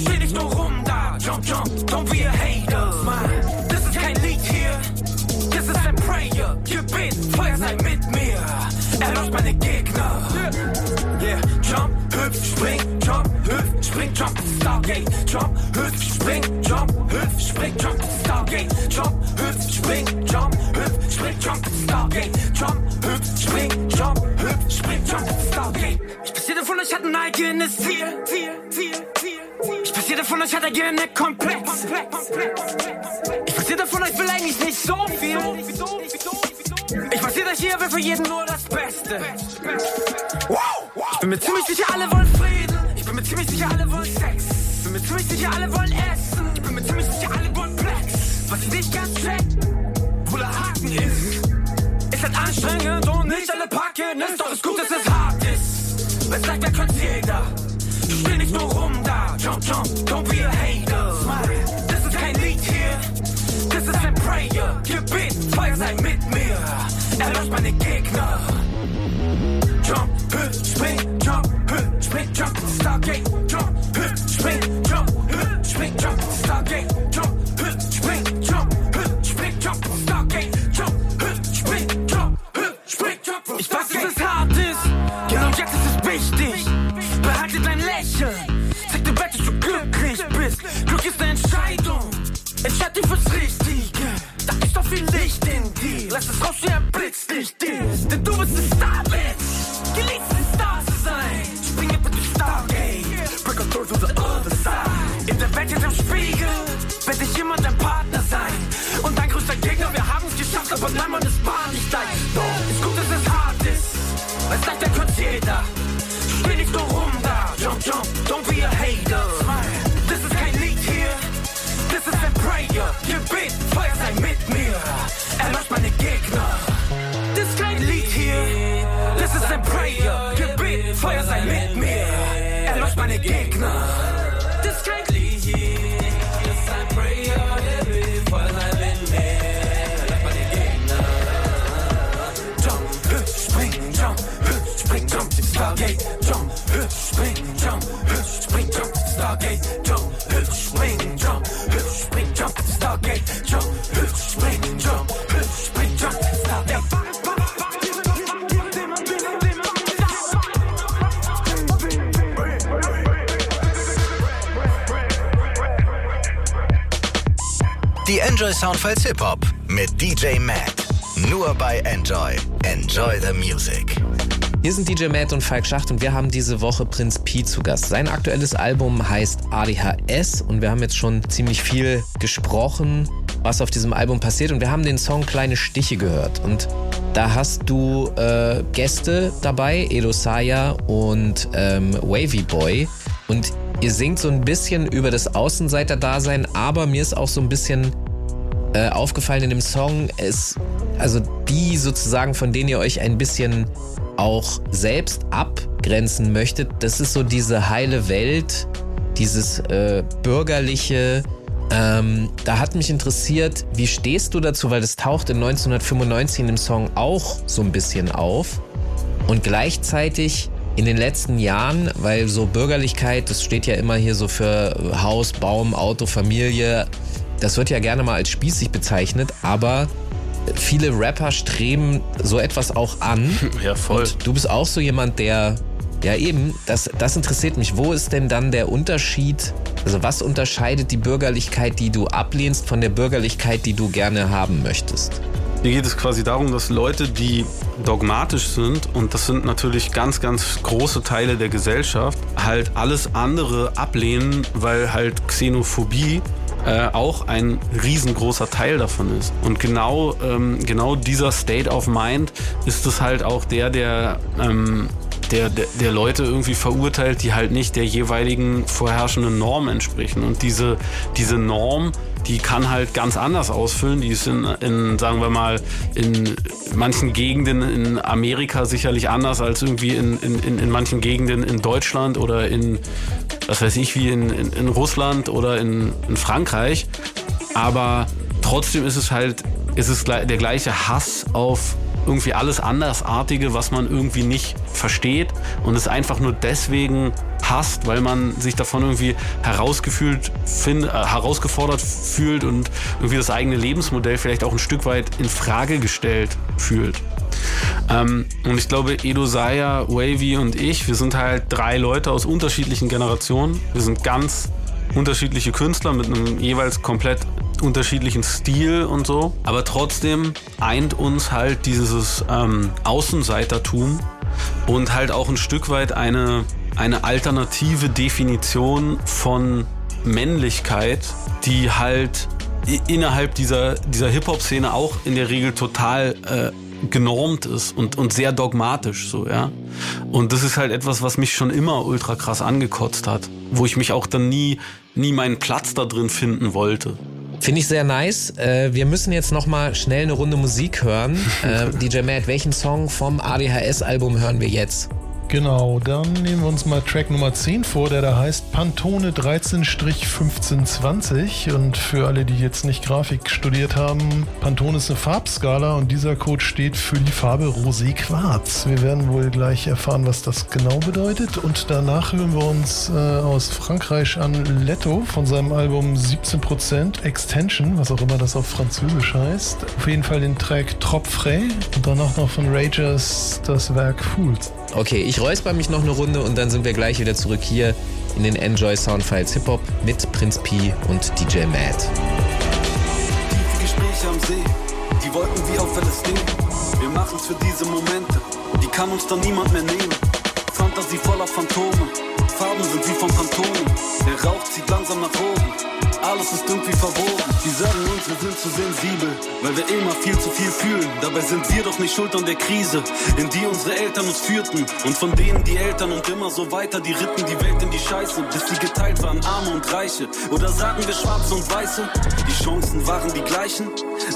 Steh nicht nur rum da. Jump, jump, don't be a hater. Mann, das ist kein Lied hier. Prayer. Gebet, Feuer sei mit mir. Erlöscht meine Gegner. Yeah, jump, hüpf, spring, jump, hüpf, spring, jump, Stargate. Jump, hüpf, spring, jump, hüpf, spring, jump, Stargate. Jump, hüpf, spring, jump, hüpf, spring, jump, Stargate. Jump, hüpf, spring, jump, hüpf, spring, jump, Stargate. Ich jeder von euch hat ein eigenes Ziel, Ziel, Ziel, von euch hat ein gerne Komplex. Ich weiß, jeder von euch will eigentlich nicht so viel. Ich weiß, jeder hier will für jeden nur das Beste. Ich bin mir ziemlich sicher, alle wollen Frieden. Ich bin mir ziemlich sicher, alle wollen Sex. Ich bin mir ziemlich sicher, alle wollen Essen. Ich bin mir ziemlich sicher, alle wollen Plex. Was ich nicht ganz check, wo der Haken ist. Ist halt anstrengend und nicht alle packen es. Doch ist gut, dass es hart ist. Wenn's leicht wäre, könnte jeder will nicht nur rum da. Jump, jump, don't be a hater. Smile, das ist kein Lied hier. Das ist ein Prayer. Gebet, Feuer sei mit mir. Erlöscht meine Gegner. Jump, hü, spring, jump, hü, spring, jump, Stargate. Jump, hü, spring, jump, hü, spring, jump, Stargate. Jump, hü, spring, jump, hü, spring, jump, Stargate. Jump, hü, spring, jump, hü, spring, jump, Stargate. Ich weiß, dass es hart ist. Genau jetzt ist es wichtig. Ist eine Entscheidung, entscheid dich fürs Richtige. Da ist doch viel Licht in dir, lass es raus wie ein Blitzlicht. Denn du bist ein Star, Bitch. Genießt ein Star zu sein. Springe bitte Stargate, break on through to the other side. In der Welt im Spiegel, werde ich immer dein Partner sein. Und dein größter Gegner, wir haben's geschafft, aber nein, man ist war nicht dein. Doch, ist gut, dass es hart ist, weil's leichter kann's jeder. Steh nicht nur rum da, jump, jump, meine Enjoy Soundfiles Hip Hop mit DJ Matt. Nur bei Enjoy. Enjoy the Music. Hier sind DJ Matt und Falk Schacht und wir haben diese Woche Prinz Pi zu Gast. Sein aktuelles Album heißt ADHS und wir haben jetzt schon ziemlich viel gesprochen, was auf diesem Album passiert und wir haben den Song Kleine Stiche gehört und da hast du äh, Gäste dabei, Edo Saya und ähm, Wavy Boy und ihr singt so ein bisschen über das Außenseiter-Dasein, aber mir ist auch so ein bisschen äh, aufgefallen in dem Song, ist also die sozusagen, von denen ihr euch ein bisschen auch selbst abgrenzen möchtet, das ist so diese heile Welt, dieses äh, bürgerliche. Ähm, da hat mich interessiert, wie stehst du dazu, weil das taucht in 1995 in dem Song auch so ein bisschen auf. Und gleichzeitig in den letzten Jahren, weil so Bürgerlichkeit, das steht ja immer hier so für Haus, Baum, Auto, Familie, das wird ja gerne mal als spießig bezeichnet, aber viele Rapper streben so etwas auch an. <laughs> Ja, voll. Und du bist auch so jemand, der, ja eben, das, das interessiert mich. Wo ist denn dann der Unterschied? Also was unterscheidet die Bürgerlichkeit, die du ablehnst, von der Bürgerlichkeit, die du gerne haben möchtest? Hier geht es quasi darum, dass Leute, die dogmatisch sind, und das sind natürlich ganz, ganz große Teile der Gesellschaft, halt alles andere ablehnen, weil halt Xenophobie äh, auch ein riesengroßer Teil davon ist. Und genau, ähm, genau dieser State of Mind ist es halt auch der, der, ähm, der, der, der Leute irgendwie verurteilt, die halt nicht der jeweiligen vorherrschenden Norm entsprechen. Und diese, diese Norm, die kann halt ganz anders ausfüllen. Die ist in, in, sagen wir mal, in manchen Gegenden in Amerika sicherlich anders als irgendwie in, in, in manchen Gegenden in Deutschland oder in, was weiß ich, wie in, in, in Russland oder in, in Frankreich. Aber trotzdem ist es halt, ist es der gleiche Hass auf irgendwie alles Andersartige, was man irgendwie nicht versteht und es einfach nur deswegen hasst, weil man sich davon irgendwie herausgefühlt, find, äh, herausgefordert fühlt und irgendwie das eigene Lebensmodell vielleicht auch ein Stück weit in Frage gestellt fühlt. Ähm, und ich glaube, Edo Saya, Wavy und ich, wir sind halt drei Leute aus unterschiedlichen Generationen. Wir sind ganz unterschiedliche Künstler mit einem jeweils komplett unterschiedlichen Stil und so. Aber trotzdem eint uns halt dieses ähm, Außenseitertum und halt auch ein Stück weit eine, eine alternative Definition von Männlichkeit, die halt innerhalb dieser, dieser Hip-Hop-Szene auch in der Regel total äh, genormt ist und, und sehr dogmatisch so, ja. Und das ist halt etwas, was mich schon immer ultra krass angekotzt hat, wo ich mich auch dann nie, nie meinen Platz da drin finden wollte. Finde ich sehr nice. Äh, wir müssen jetzt noch mal schnell eine Runde Musik hören. <laughs> Äh, DJ Matt, welchen Song vom ADHS-Album hören wir jetzt? Genau, dann nehmen wir uns mal Track Nummer 10 vor, der da heißt Pantone 13-1520. Und für alle, die jetzt nicht Grafik studiert haben, Pantone ist eine Farbskala und dieser Code steht für die Farbe Rosé Quarz. Wir werden wohl gleich erfahren, was das genau bedeutet. Und danach hören wir uns äh, aus Frankreich an Letto von seinem Album 17% Extension, was auch immer das auf Französisch heißt. Auf jeden Fall den Track Trop Frais und danach noch von Ragers das Werk Fools. Okay, ich räusper mich noch eine Runde und dann sind wir gleich wieder zurück hier in den Enjoy Soundfiles Hip Hop mit Prinz P und DJ Matt. Tiefe Gespräche am See, die Wolken wie auf LSD. Wir machen's für diese Momente, die kann uns dann niemand mehr nehmen. Fantasie voller Phantome, Farben sind wie von Phantomen. Der Rauch zieht langsam nach oben, alles ist irgendwie verwoben. Die sagen uns, wir sind zu sensibel, weil wir immer viel zu viel fühlen. Dabei sind wir doch nicht schuld an der Krise, in die unsere Eltern uns führten. Und von denen die Eltern und immer so weiter, die ritten die Welt in die Scheiße, bis sie geteilt waren, Arme und Reiche. Oder sagen wir Schwarze und Weiße, die Chancen waren die gleichen,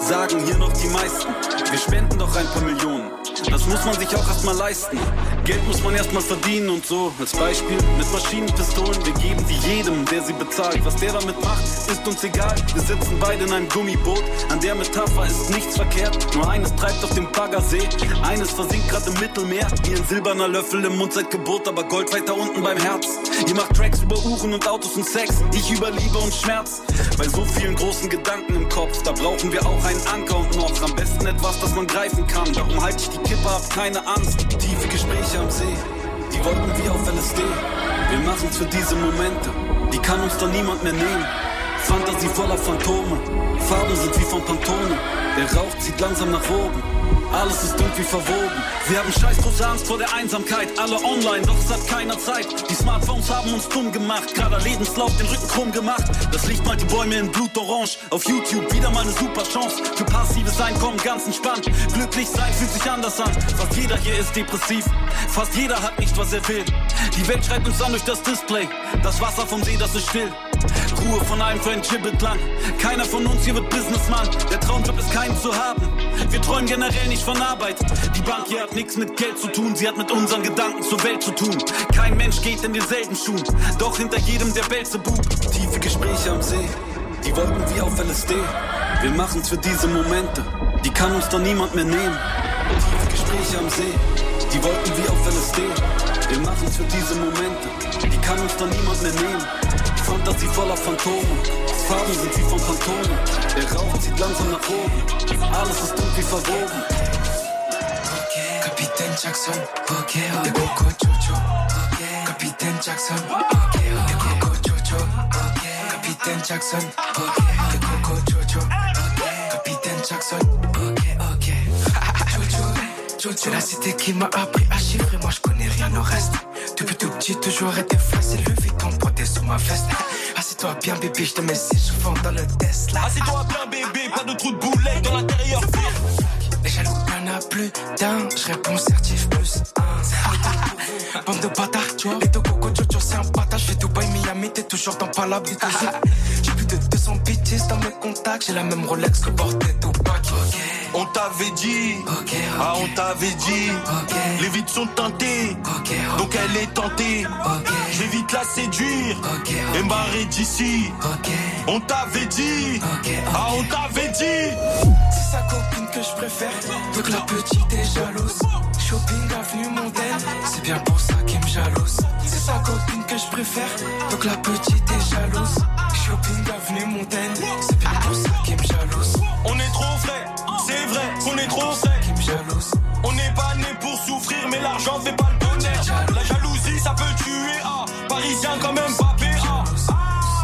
sagen hier noch die meisten. Wir spenden doch ein paar Millionen. Das muss man sich auch erstmal leisten. Geld muss man erstmal verdienen und so. Als Beispiel mit Maschinenpistolen. Wir geben die jedem, der sie bezahlt. Was der damit macht, ist uns egal. Wir sitzen beide in einem Gummiboot. An der Metapher ist nichts verkehrt. Nur eines treibt auf dem Baggersee. Eines versinkt gerade im Mittelmeer. Wie ein silberner Löffel im Mund seit Geburt, aber Gold weiter unten beim Herz. Ihr macht Tracks über Uhren und Autos und Sex. Ich über Liebe und Schmerz. Bei so vielen großen Gedanken im Kopf, da brauchen wir auch einen Anker und noch. Am besten etwas, das man greifen kann. Darum halte ich die Kippe ab, keine Angst. Tiefe Gespräche am See, die Wolken wie auf LSD. Wir machen's für diese Momente, die kann uns dann niemand mehr nehmen. Fantasie voller Phantome, Farben sind wie von Pantone. Der Rauch zieht langsam nach oben, alles ist irgendwie verwoben. Wir haben scheiß große Angst vor der Einsamkeit, alle online, doch es hat keiner Zeit. Die Smartphones haben uns dumm gemacht, gerade Lebenslauf den Rücken krumm gemacht. Das Licht malt die Bäume in Blutorange, auf YouTube wieder mal eine super Chance. Für passives Einkommen ganz entspannt, glücklich sein fühlt sich anders an. Fast jeder hier ist depressiv, fast jeder hat nicht, was er will. Die Welt schreibt uns an durch das Display, das Wasser vom See, das ist still. Ruhe von einem für ein Gibbet lang. Keiner von uns hier wird Businessman. Der Traumjob ist keinen zu haben. Wir träumen generell nicht von Arbeit. Die Bank hier hat nichts mit Geld zu tun. Sie hat mit unseren Gedanken zur Welt zu tun. Kein Mensch geht in denselben Schuhen. Doch hinter jedem der Belzebub. Tiefe Gespräche am See. Die Wolken wie auf LSD. Wir machen's für diese Momente. Die kann uns dann niemand mehr nehmen. Tiefe Gespräche am See. Die Wolken wie auf LSD. Wir machen's für diese Momente. Die kann uns dann niemand mehr nehmen. Fantasie voller Phantome. Farben sind wie von Phantomen. Der Rauch zieht langsam nach oben. Alles ist irgendwie verwoben. Capitaine Jackson, ok, de Coco Jojo, ok, Capitaine Jackson, ok, de Coco Jojo, ok, Capitaine Jackson, ok, de Coco Jojo, ok, Capitaine Jackson, ok, ok. <laughs> Jojo, Jojo, c'est la cité qui m'a appris à chiffrer, moi je connais rien au reste. Depuis tout petit, toujours été facile, le vite en porté sur ma veste. Assieds-toi bien, bébé, je te mets si souvent dans le Tesla. Assieds-toi bien, bébé, pas de trou de boulet dans l'intérieur. Les jaloux, y'en a plus d'un. Je réponds certif plus un. Bande de bâtards, les deux coco Jojo, c'est un bâtard. Je Dubaï, Miami, t'es toujours dans pas la mes contacts. J'ai la même Rolex que bordel Tupac. On t'avait dit, ah on t'avait dit, les vides sont teintées, donc elle est tentée. Je vais vite la séduire et m'arrêter d'ici. On t'avait dit, ah on t'avait dit. C'est sa copine que je préfère, donc la petite est jalouse. Shopping avenue Montaigne, c'est bien pour ça qu'elle me jalouse. C'est sa copine que je préfère, donc la petite est jalouse. Shopping avenue Montaigne, c'est bien pour ça qu'elle me jalouse. On est trop frais, c'est vrai qu'on est trop frais. On n'est pas né pour souffrir, mais l'argent fait pas le bonheur. La jalousie, ça peut tuer, ah. Parisien quand même pas PA.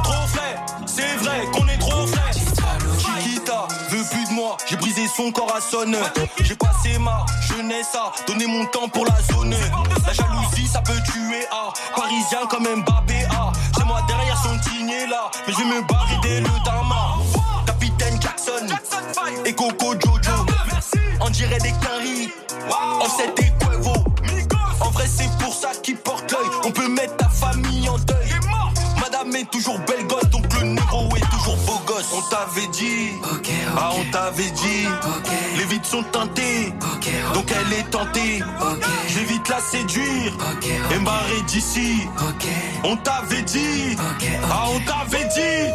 Trop frais, c'est vrai qu'on est trop frais. Chiquita veut plus de moi, j'ai brisé son corps à sonne. J'ai passé ma jeunesse à donner mon temps pour la zone. La jalousie, ça peut tuer, ah. Parisien quand même pas Là, mais je vais me dès le dama. Capitaine Jackson et Coco Jojo. On dirait des caries, on sait des cuervos. En vrai, c'est pour ça qu'ils portent l'œil. On peut mettre ta famille en deuil. Madame mais toujours belle gosse, t'avait dit, ah on t'avait dit, les vides sont teintées, donc elle est tentée. Je vais vite la séduire. Et m'arrêter d'ici. On t'avait dit, ah on t'avait dit.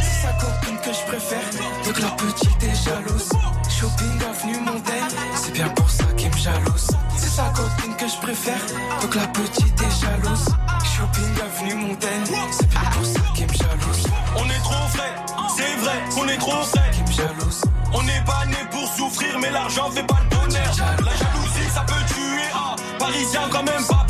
C'est sa copine que je préfère, donc la petite est jalouse. Shopping avenue Montaigne, c'est bien pour ça qu'il me jalouse. C'est sa copine que je préfère, donc la petite est jalouse. Shopping avenue Montaigne, c'est bien pour ça qu'il me jalouse. On est trop frais, c'est vrai qu'on est trop jalouse. On n'est pas né pour souffrir, mais l'argent fait pas le bonheur. La jalousie, ça peut tuer. Ah, Parisien quand même pas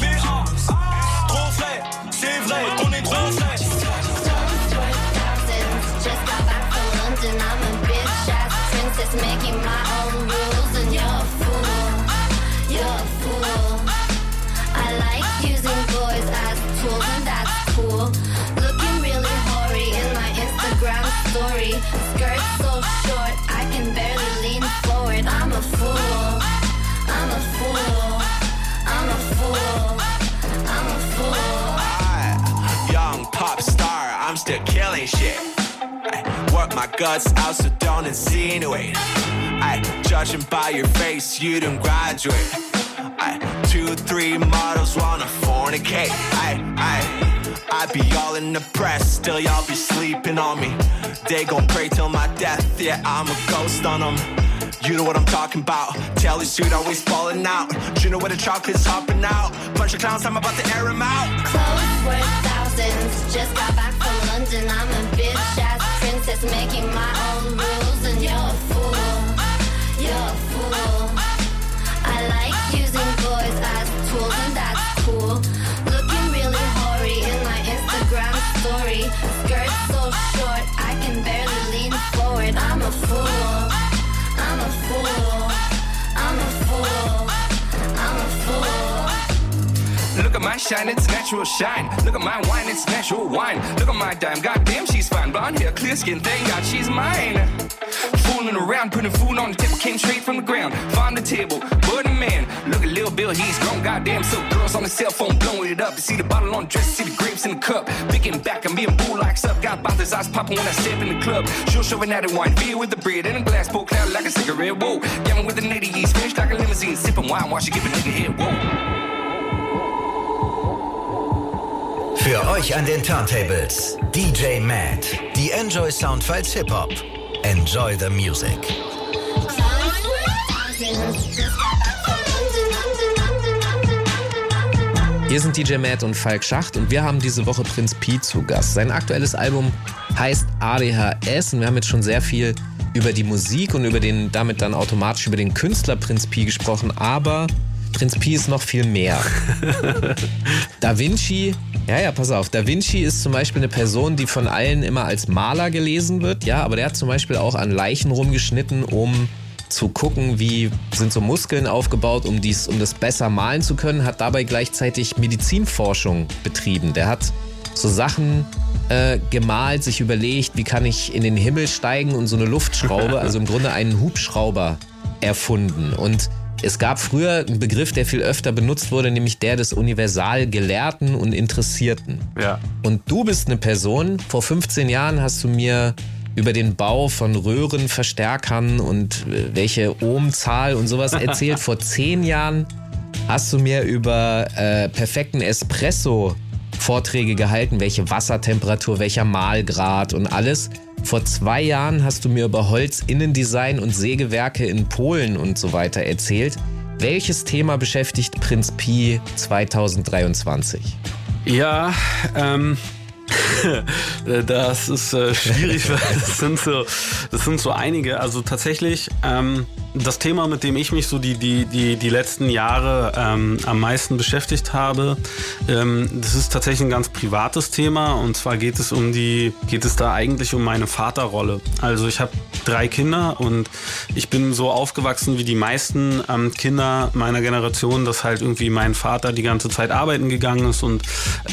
killing shit. I work my guts out, so don't insinuate. I judging by your face, you didn't graduate. I two, three models wanna fornicate. I, I, I be all in the press, still y'all be sleeping on me. They gon' pray till my death, yeah, I'm a ghost on them. You know what I'm talking about. Telly suit always falling out. You know where the chocolate's hopping out. Bunch of clowns, I'm about to air air 'em out. Clothes worth thousands. Just got London. I'm a bitch ass princess making my own rules, and you're a fool. You're a fool. I like using boys as tools, and that's cool. Looking really hoary in my Instagram story. Skirt so short, I can barely lean forward. I'm a fool. I'm a fool. I'm a fool. I'm a fool. Look at my shine, it's natural shine. Look at my wine, it's natural wine. Look at my dime, goddamn, she's fine. Blonde hair, clear skin, thank God she's mine. Fooling around, putting food on the table, came straight from the ground. Find the table, budding man. Look at Lil Bill, he's grown, goddamn. So girls on the cell phone blowing it up. You see the bottle on dress, see the grapes in the cup. Picking back, I'm being bull likes up. Got this eyes popping when I step in the club. She'll show an added wine, beer with the bread, and a glass pour cloud like a cigarette. Whoa, yamming with the nitty he's finished like a limousine, sipping wine while she give a nigga. Whoa. Für euch an den Turntables DJ Matt. Die Enjoy Soundfiles Hip Hop. Enjoy the music. Hier sind DJ Matt und Falk Schacht und wir haben diese Woche Prinz Pi zu Gast. Sein aktuelles Album heißt ADHS und wir haben jetzt schon sehr viel über die Musik und über den, damit dann automatisch über den Künstler Prinz Pi gesprochen, aber Prinz Pi ist noch viel mehr. <laughs> da Vinci, ja, ja, pass auf, Da Vinci ist zum Beispiel eine Person, die von allen immer als Maler gelesen wird, ja, aber der hat zum Beispiel auch an Leichen rumgeschnitten, um zu gucken, wie sind so Muskeln aufgebaut, um, dies, um das besser malen zu können, hat dabei gleichzeitig Medizinforschung betrieben. Der hat so Sachen äh, gemalt, sich überlegt, wie kann ich in den Himmel steigen und so eine Luftschraube, <laughs> also im Grunde einen Hubschrauber erfunden. Und es gab früher einen Begriff, der viel öfter benutzt wurde, nämlich der des Universalgelehrten und Interessierten. Ja. Und du bist eine Person, vor 15 Jahren hast du mir über den Bau von Röhrenverstärkern und äh, welche Ohmzahl und sowas <laughs> erzählt. vor 10 Jahren hast du mir über äh, perfekten Espresso Vorträge gehalten, welche Wassertemperatur, welcher Mahlgrad und alles. Vor zwei Jahren hast du mir über Holzinnendesign und Sägewerke in Polen und so weiter erzählt. Welches Thema beschäftigt Prinz Pi 2023? Ja, ähm. <laughs> Das ist äh, schwierig, <laughs> weil das sind, so, das sind so einige. Also tatsächlich, ähm, das Thema, mit dem ich mich so die, die, die, die letzten Jahre ähm, am meisten beschäftigt habe, ähm, das ist tatsächlich ein ganz privates Thema. Und zwar geht es um die, geht es da eigentlich um meine Vaterrolle. Also ich habe drei Kinder und ich bin so aufgewachsen wie die meisten ähm, Kinder meiner Generation, dass halt irgendwie mein Vater die ganze Zeit arbeiten gegangen ist und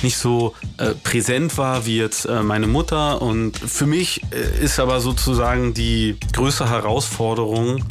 nicht so äh, präsent war wie jetzt äh, meine Mutter. Und für mich äh, ist aber sozusagen die größte Herausforderung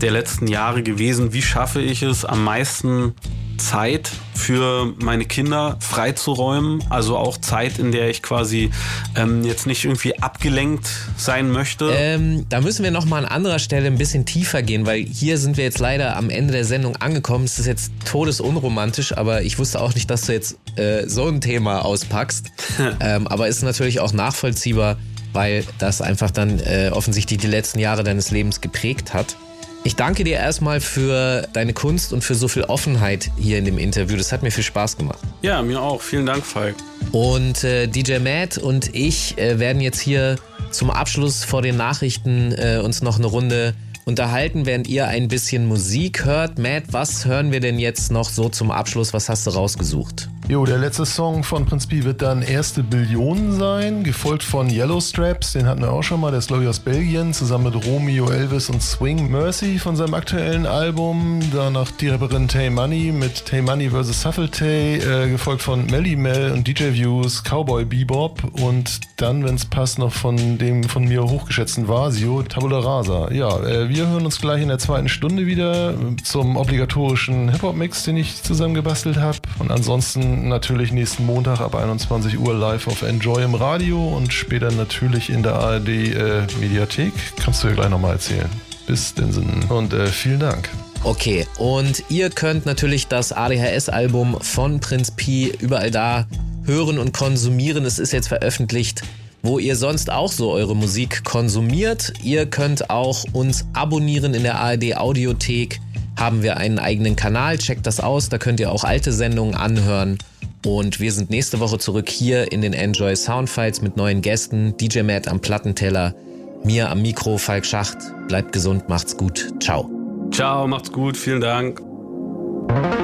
der letzten Jahre gewesen, wie schaffe ich es am meisten Zeit für meine Kinder freizuräumen. Also auch Zeit, in der ich quasi ähm, jetzt nicht irgendwie abgelenkt sein möchte. Ähm, da müssen wir nochmal an anderer Stelle ein bisschen tiefer gehen, weil hier sind wir jetzt leider am Ende der Sendung angekommen. Es ist jetzt todesunromantisch, aber ich wusste auch nicht, dass du jetzt äh, so ein Thema auspackst. <laughs> ähm, aber ist natürlich auch nachvollziehbar, weil das einfach dann äh, offensichtlich die letzten Jahre deines Lebens geprägt hat. Ich danke dir erstmal für deine Kunst und für so viel Offenheit hier in dem Interview. Das hat mir viel Spaß gemacht. Ja, mir auch. Vielen Dank, Falk. Und äh, DJ Matt und ich äh, werden jetzt hier zum Abschluss vor den Nachrichten äh, uns noch eine Runde unterhalten, während ihr ein bisschen Musik hört. Matt, was hören wir denn jetzt noch so zum Abschluss? Was hast du rausgesucht? Jo, der letzte Song von Prinz Pi wird dann Erste Billion sein, gefolgt von Yellow Straps, den hatten wir auch schon mal, der ist glaube ich aus Belgien, zusammen mit Romeo Elvis und Swing Mercy von seinem aktuellen Album. Danach die Rapperin Tay Money mit Tay Money vs. Huffle Tay, äh, gefolgt von Melly Mel und DJ Views, Cowboy Bebop und dann, wenn es passt, noch von dem von mir hochgeschätzten Vasio, Tabula Rasa. Ja, äh, wir hören uns gleich in der zweiten Stunde wieder zum obligatorischen Hip-Hop-Mix, den ich zusammengebastelt habe. Und ansonsten natürlich nächsten Montag ab 21 Uhr live auf Enjoy im Radio und später natürlich in der ARD äh, Mediathek. Kannst du ja gleich nochmal erzählen. Bis denn und äh, vielen Dank. Okay, und ihr könnt natürlich das ADHS-Album von Prinz Pi überall da hören und konsumieren. Es ist jetzt veröffentlicht, wo ihr sonst auch so eure Musik konsumiert. Ihr könnt auch uns abonnieren in der ARD Audiothek. Haben wir einen eigenen Kanal, checkt das aus, da könnt ihr auch alte Sendungen anhören. Und wir sind nächste Woche zurück hier in den Enjoy Soundfiles mit neuen Gästen. DJ Matt am Plattenteller, mir am Mikro, Falk Schacht. Bleibt gesund, macht's gut. Ciao. Ciao, macht's gut, vielen Dank.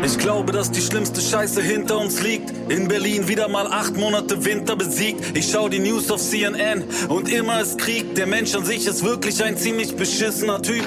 Ich glaube, dass die schlimmste Scheiße hinter uns liegt. In Berlin wieder mal acht Monate Winter besiegt. Ich schau die News auf CNN und immer ist Krieg. Der Mensch an sich ist wirklich ein ziemlich beschissener Typ.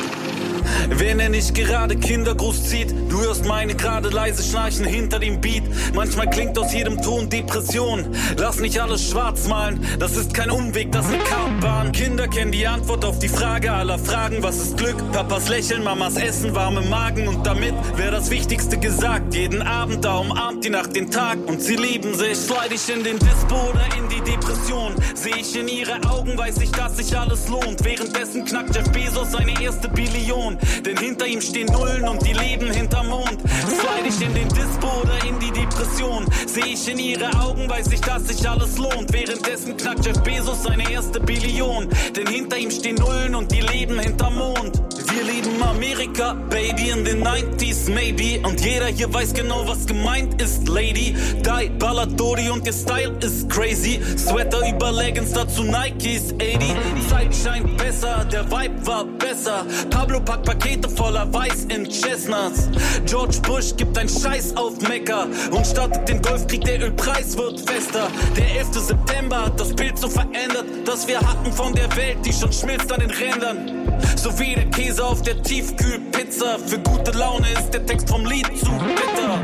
Wenn er nicht gerade Kindergruß zieht, du hörst meine gerade leise Schnarchen hinter dem Beat. Manchmal klingt aus jedem Ton Depression. Lass nicht alles schwarz malen, das ist kein Umweg, das ist eine Kartbahn. Kinder kennen die Antwort auf die Frage aller Fragen. Was ist Glück? Papas Lächeln, Mamas Essen, warme Magen und damit wäre das Wichtigste gesagt. Jeden Abend da umarmt die Nacht den Tag und sie lieben sich. Slide ich in den Dispo oder in die Depression. Sehe ich in ihre Augen, weiß ich, dass sich alles lohnt. Währenddessen knackt Jeff Bezos seine erste Billion. Denn hinter ihm stehen Nullen und die leben hinterm Mond. Slide ich in den Dispo oder in die Depression. Sehe ich in ihre Augen, weiß ich, dass sich alles lohnt. Währenddessen knackt Jeff Bezos seine erste Billion. Denn hinter ihm stehen Nullen und die leben hinterm Mond. Wir lieben Amerika, Baby, in den 90s, maybe. Und jeder hier weiß genau, was gemeint ist, Lady. Die, Balladori und ihr Style ist crazy. Sweater über Leggings, dazu Nikes, 80. Zeit scheint besser, der Vibe war besser. Pablo packt Pakete voller Weiß in Chestnuts. George Bush gibt ein Scheiß auf Mekka und startet den Golfkrieg, der Ölpreis wird fester. Der 11. September hat das Bild so verändert, das wir hatten von der Welt, die schon schmilzt an den Rändern. So wie der Käse auf der Tiefkühlpizza. Für gute Laune ist der Text vom Lied zu bitter.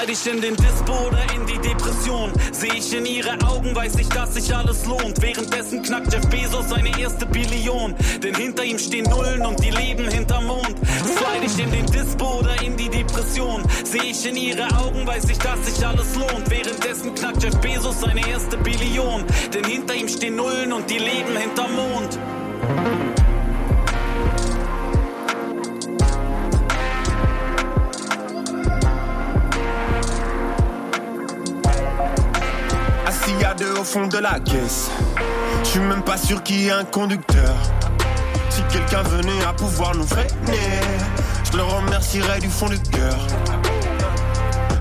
Slide ich in den Dispo oder in die Depression. Sehe ich in ihre Augen, weiß ich, dass sich alles lohnt. Währenddessen knackt Jeff Bezos seine erste Billion. Denn hinter ihm stehen Nullen und die leben hinterm Mond. Slide ich in den Dispo oder in die Depression. Sehe ich in ihre Augen, weiß ich, dass sich alles lohnt. Währenddessen knackt Jeff Bezos seine erste Billion. Denn hinter ihm stehen Nullen und die leben hinterm Mond. Au fond de la caisse. Je suis même pas sûr qu'il y ait un conducteur. Si quelqu'un venait à pouvoir nous freiner, je le remercierais du fond du cœur.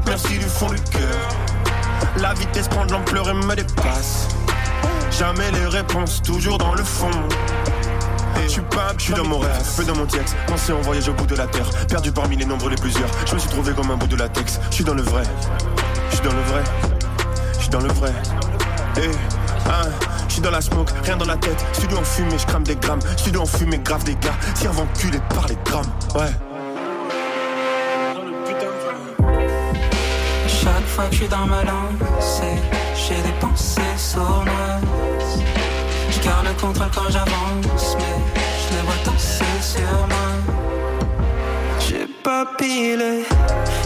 Merci du fond du cœur. La vitesse prend de l'ampleur et me dépasse. Jamais les réponses, toujours dans le fond. Je suis pas, je suis dans mon rêve, peu dans mon texte. Pensé en voyage au bout de la terre, perdu parmi les nombres les plusieurs. Je me suis trouvé comme un bout de latex. Je suis dans le vrai, je suis dans le vrai, je suis dans le vrai. Eh, hein, je suis dans la smoke, rien dans la tête. Studio en fumée, je crame des grammes. Studio en fumée, grave des gars. Servant culé par les grammes, ouais. Chaque fois que je suis dans ma lancée, j'ai des pensées sournoises. Je garde le contrôle quand j'avance, mais je les vois danser sur moi. J'ai pas pilé,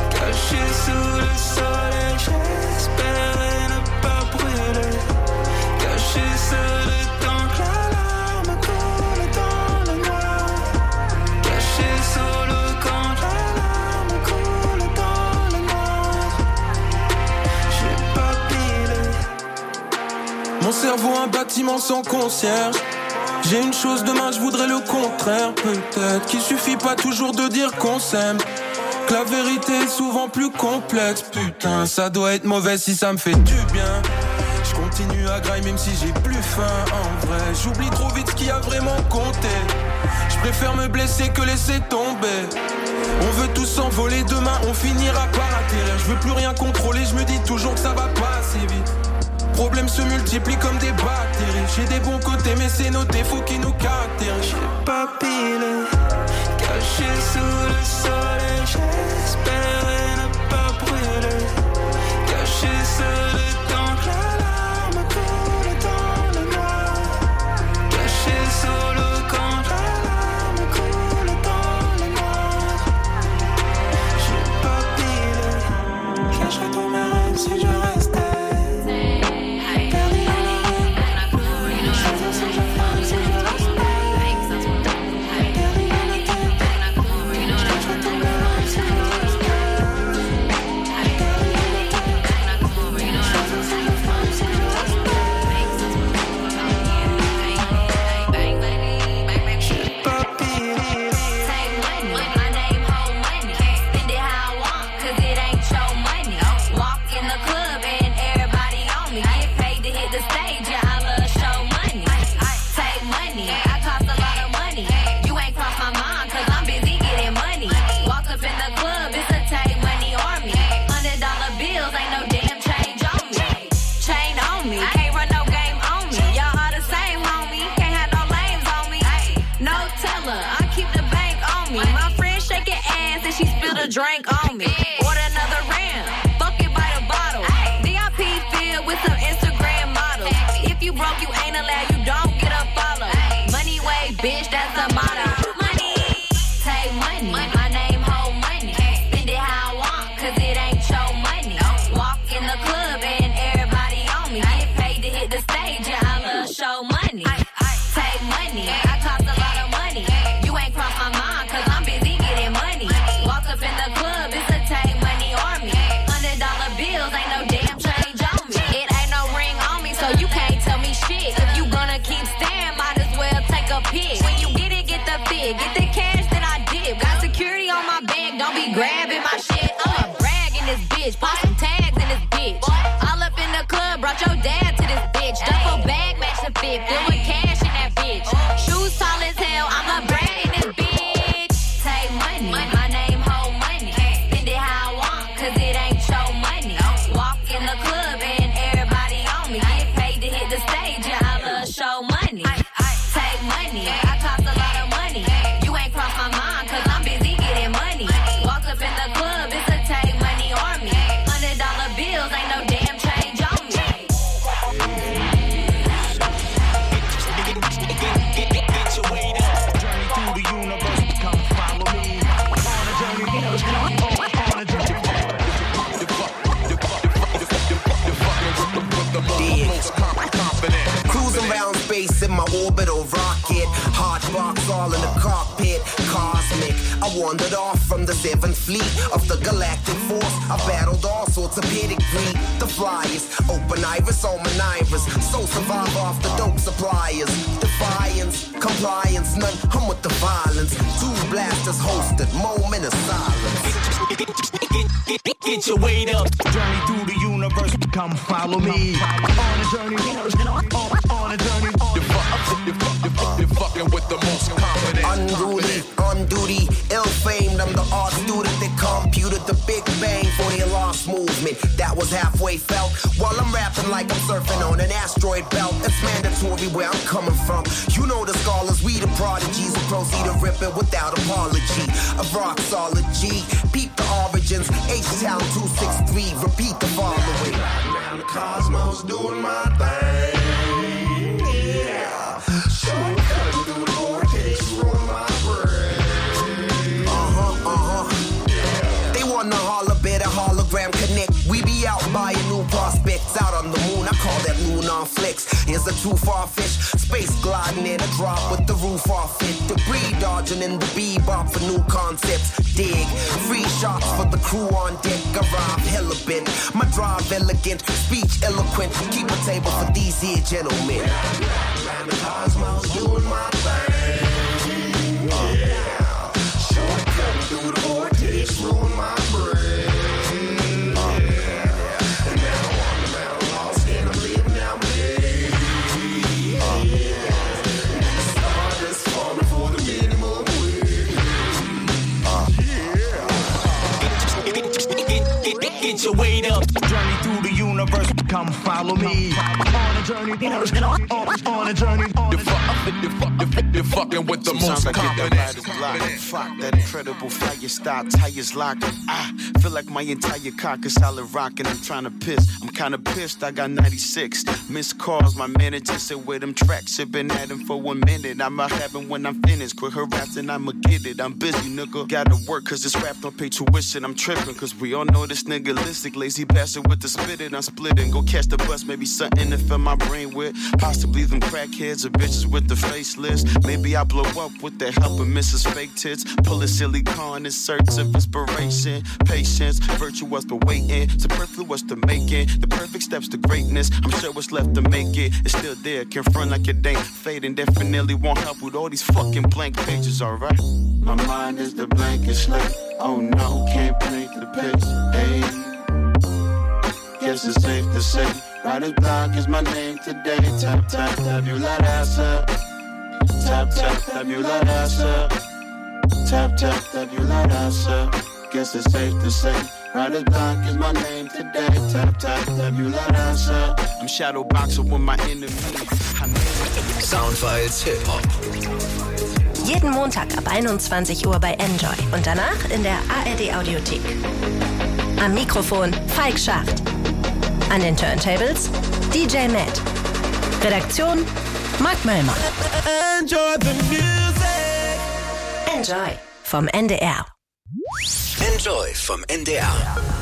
caché sous le soleil, j'espérais ne pas brûler. Cerveau un bâtiment sans concierge. J'ai une chose demain, je voudrais le contraire. Peut-être qu'il suffit pas toujours de dire qu'on s'aime. Que la vérité est souvent plus complexe. Putain, ça doit être mauvais si ça me fait du bien. Continue à grailler même si j'ai plus faim. En vrai, j'oublie trop vite ce qui a vraiment compté. Je préfère me blesser que laisser tomber. On veut tous s'envoler demain, on finira par atterrir. Je veux plus rien contrôler, je me dis toujours que ça va pas assez vite. Problèmes se multiplient comme des bactéries. J'ai des bons côtés, mais c'est nos défauts qui nous caractérisent. J'ai pas pilé, caché sous le soleil, j'espérais ne pas brûler. Caché sous le message drank from the seventh fleet of the galactic force. I battled all sorts of pedigree. The flyers, open iris on my iris. So survive off the dope suppliers. Defiance, compliance, none. I'm with the violence. Two blasters hosted. Moment of silence. Get your weight up. Journey through the universe. Come follow me. On a journey. On, a journey. You're, you're, fucking with the most confident. Unruly, on duty, ill famed. I'm the art student that computed the Big Bang for the lost movement. That was halfway felt while I'm rapping like I'm surfing on an asteroid belt. It's mandatory where I'm coming from. You know the scholars, we the prodigies who proceed to rip it without apology. A rock solid G. Peep the origins. H Town 263. Repeat the following. Around the cosmos. doing my thing. Flex. Here's a too far fish. Space gliding in a drop with the roof off it. Debris dodging in the bebop for new concepts. Dig. Free shots for the crew on deck. Arrive hella bent. My drive elegant. Speech eloquent. Keep a table for these here gentlemen. Cosmos doing my thing. Yeah. Shortcut through the vortex, rolling my Get your weight up. Journey through the universe, come follow me. On a journey, on, on a journey. You're, fuck, you're fucking with the most Sometimes I get common. that riders block. Fuck that incredible fire style, tires locking. I feel like my entire cock is solid rock and I'm trying to piss. I'm kinda pissed, I got 96. Missed calls, my manager said with them tracks. Have been at him for one minute. I'ma have him when I'm finished. Quit harassing, I'ma get it. I'm busy, nigga. Gotta work cause this rap don't pay tuition. I'm tripping cause we all know this nigga listic. Lazy bastard with the spit it, I'm splitting. Go catch the bus, maybe something to fill my brain with. Possibly them crackheads or bitches with the faceless. Maybe I blow up with the help of Mrs. Fake Tits. Pull a silly con in search of inspiration. Patience, virtuous but waiting. Superfluous to making. The perfect steps to greatness. I'm sure what's left to make. It's still there. Confront like it ain't fading. Definitely won't help with all these fucking blank pages, alright? My mind is the blankest slate. Oh no, can't paint the picture. Hey. Guess it's safe to say, Writer's block is my name today. Tap, tap, tabula rasa. Tap, tap, tabula rasa. Tap, tap, tabula rasa. Guess it's safe to say, Writer's block is my name today. Tap, tap, tabula rasa. I'm shadow boxing with my enemy. Soundfiles Hip Hop. Jeden Montag ab 21 Uhr bei Enjoy und danach in der ARD Audiothek. Am Mikrofon Falk Schacht. An den Turntables DJ Matt. Redaktion Mark Möllmann. Enjoy the music. Enjoy vom NDR. Enjoy vom NDR.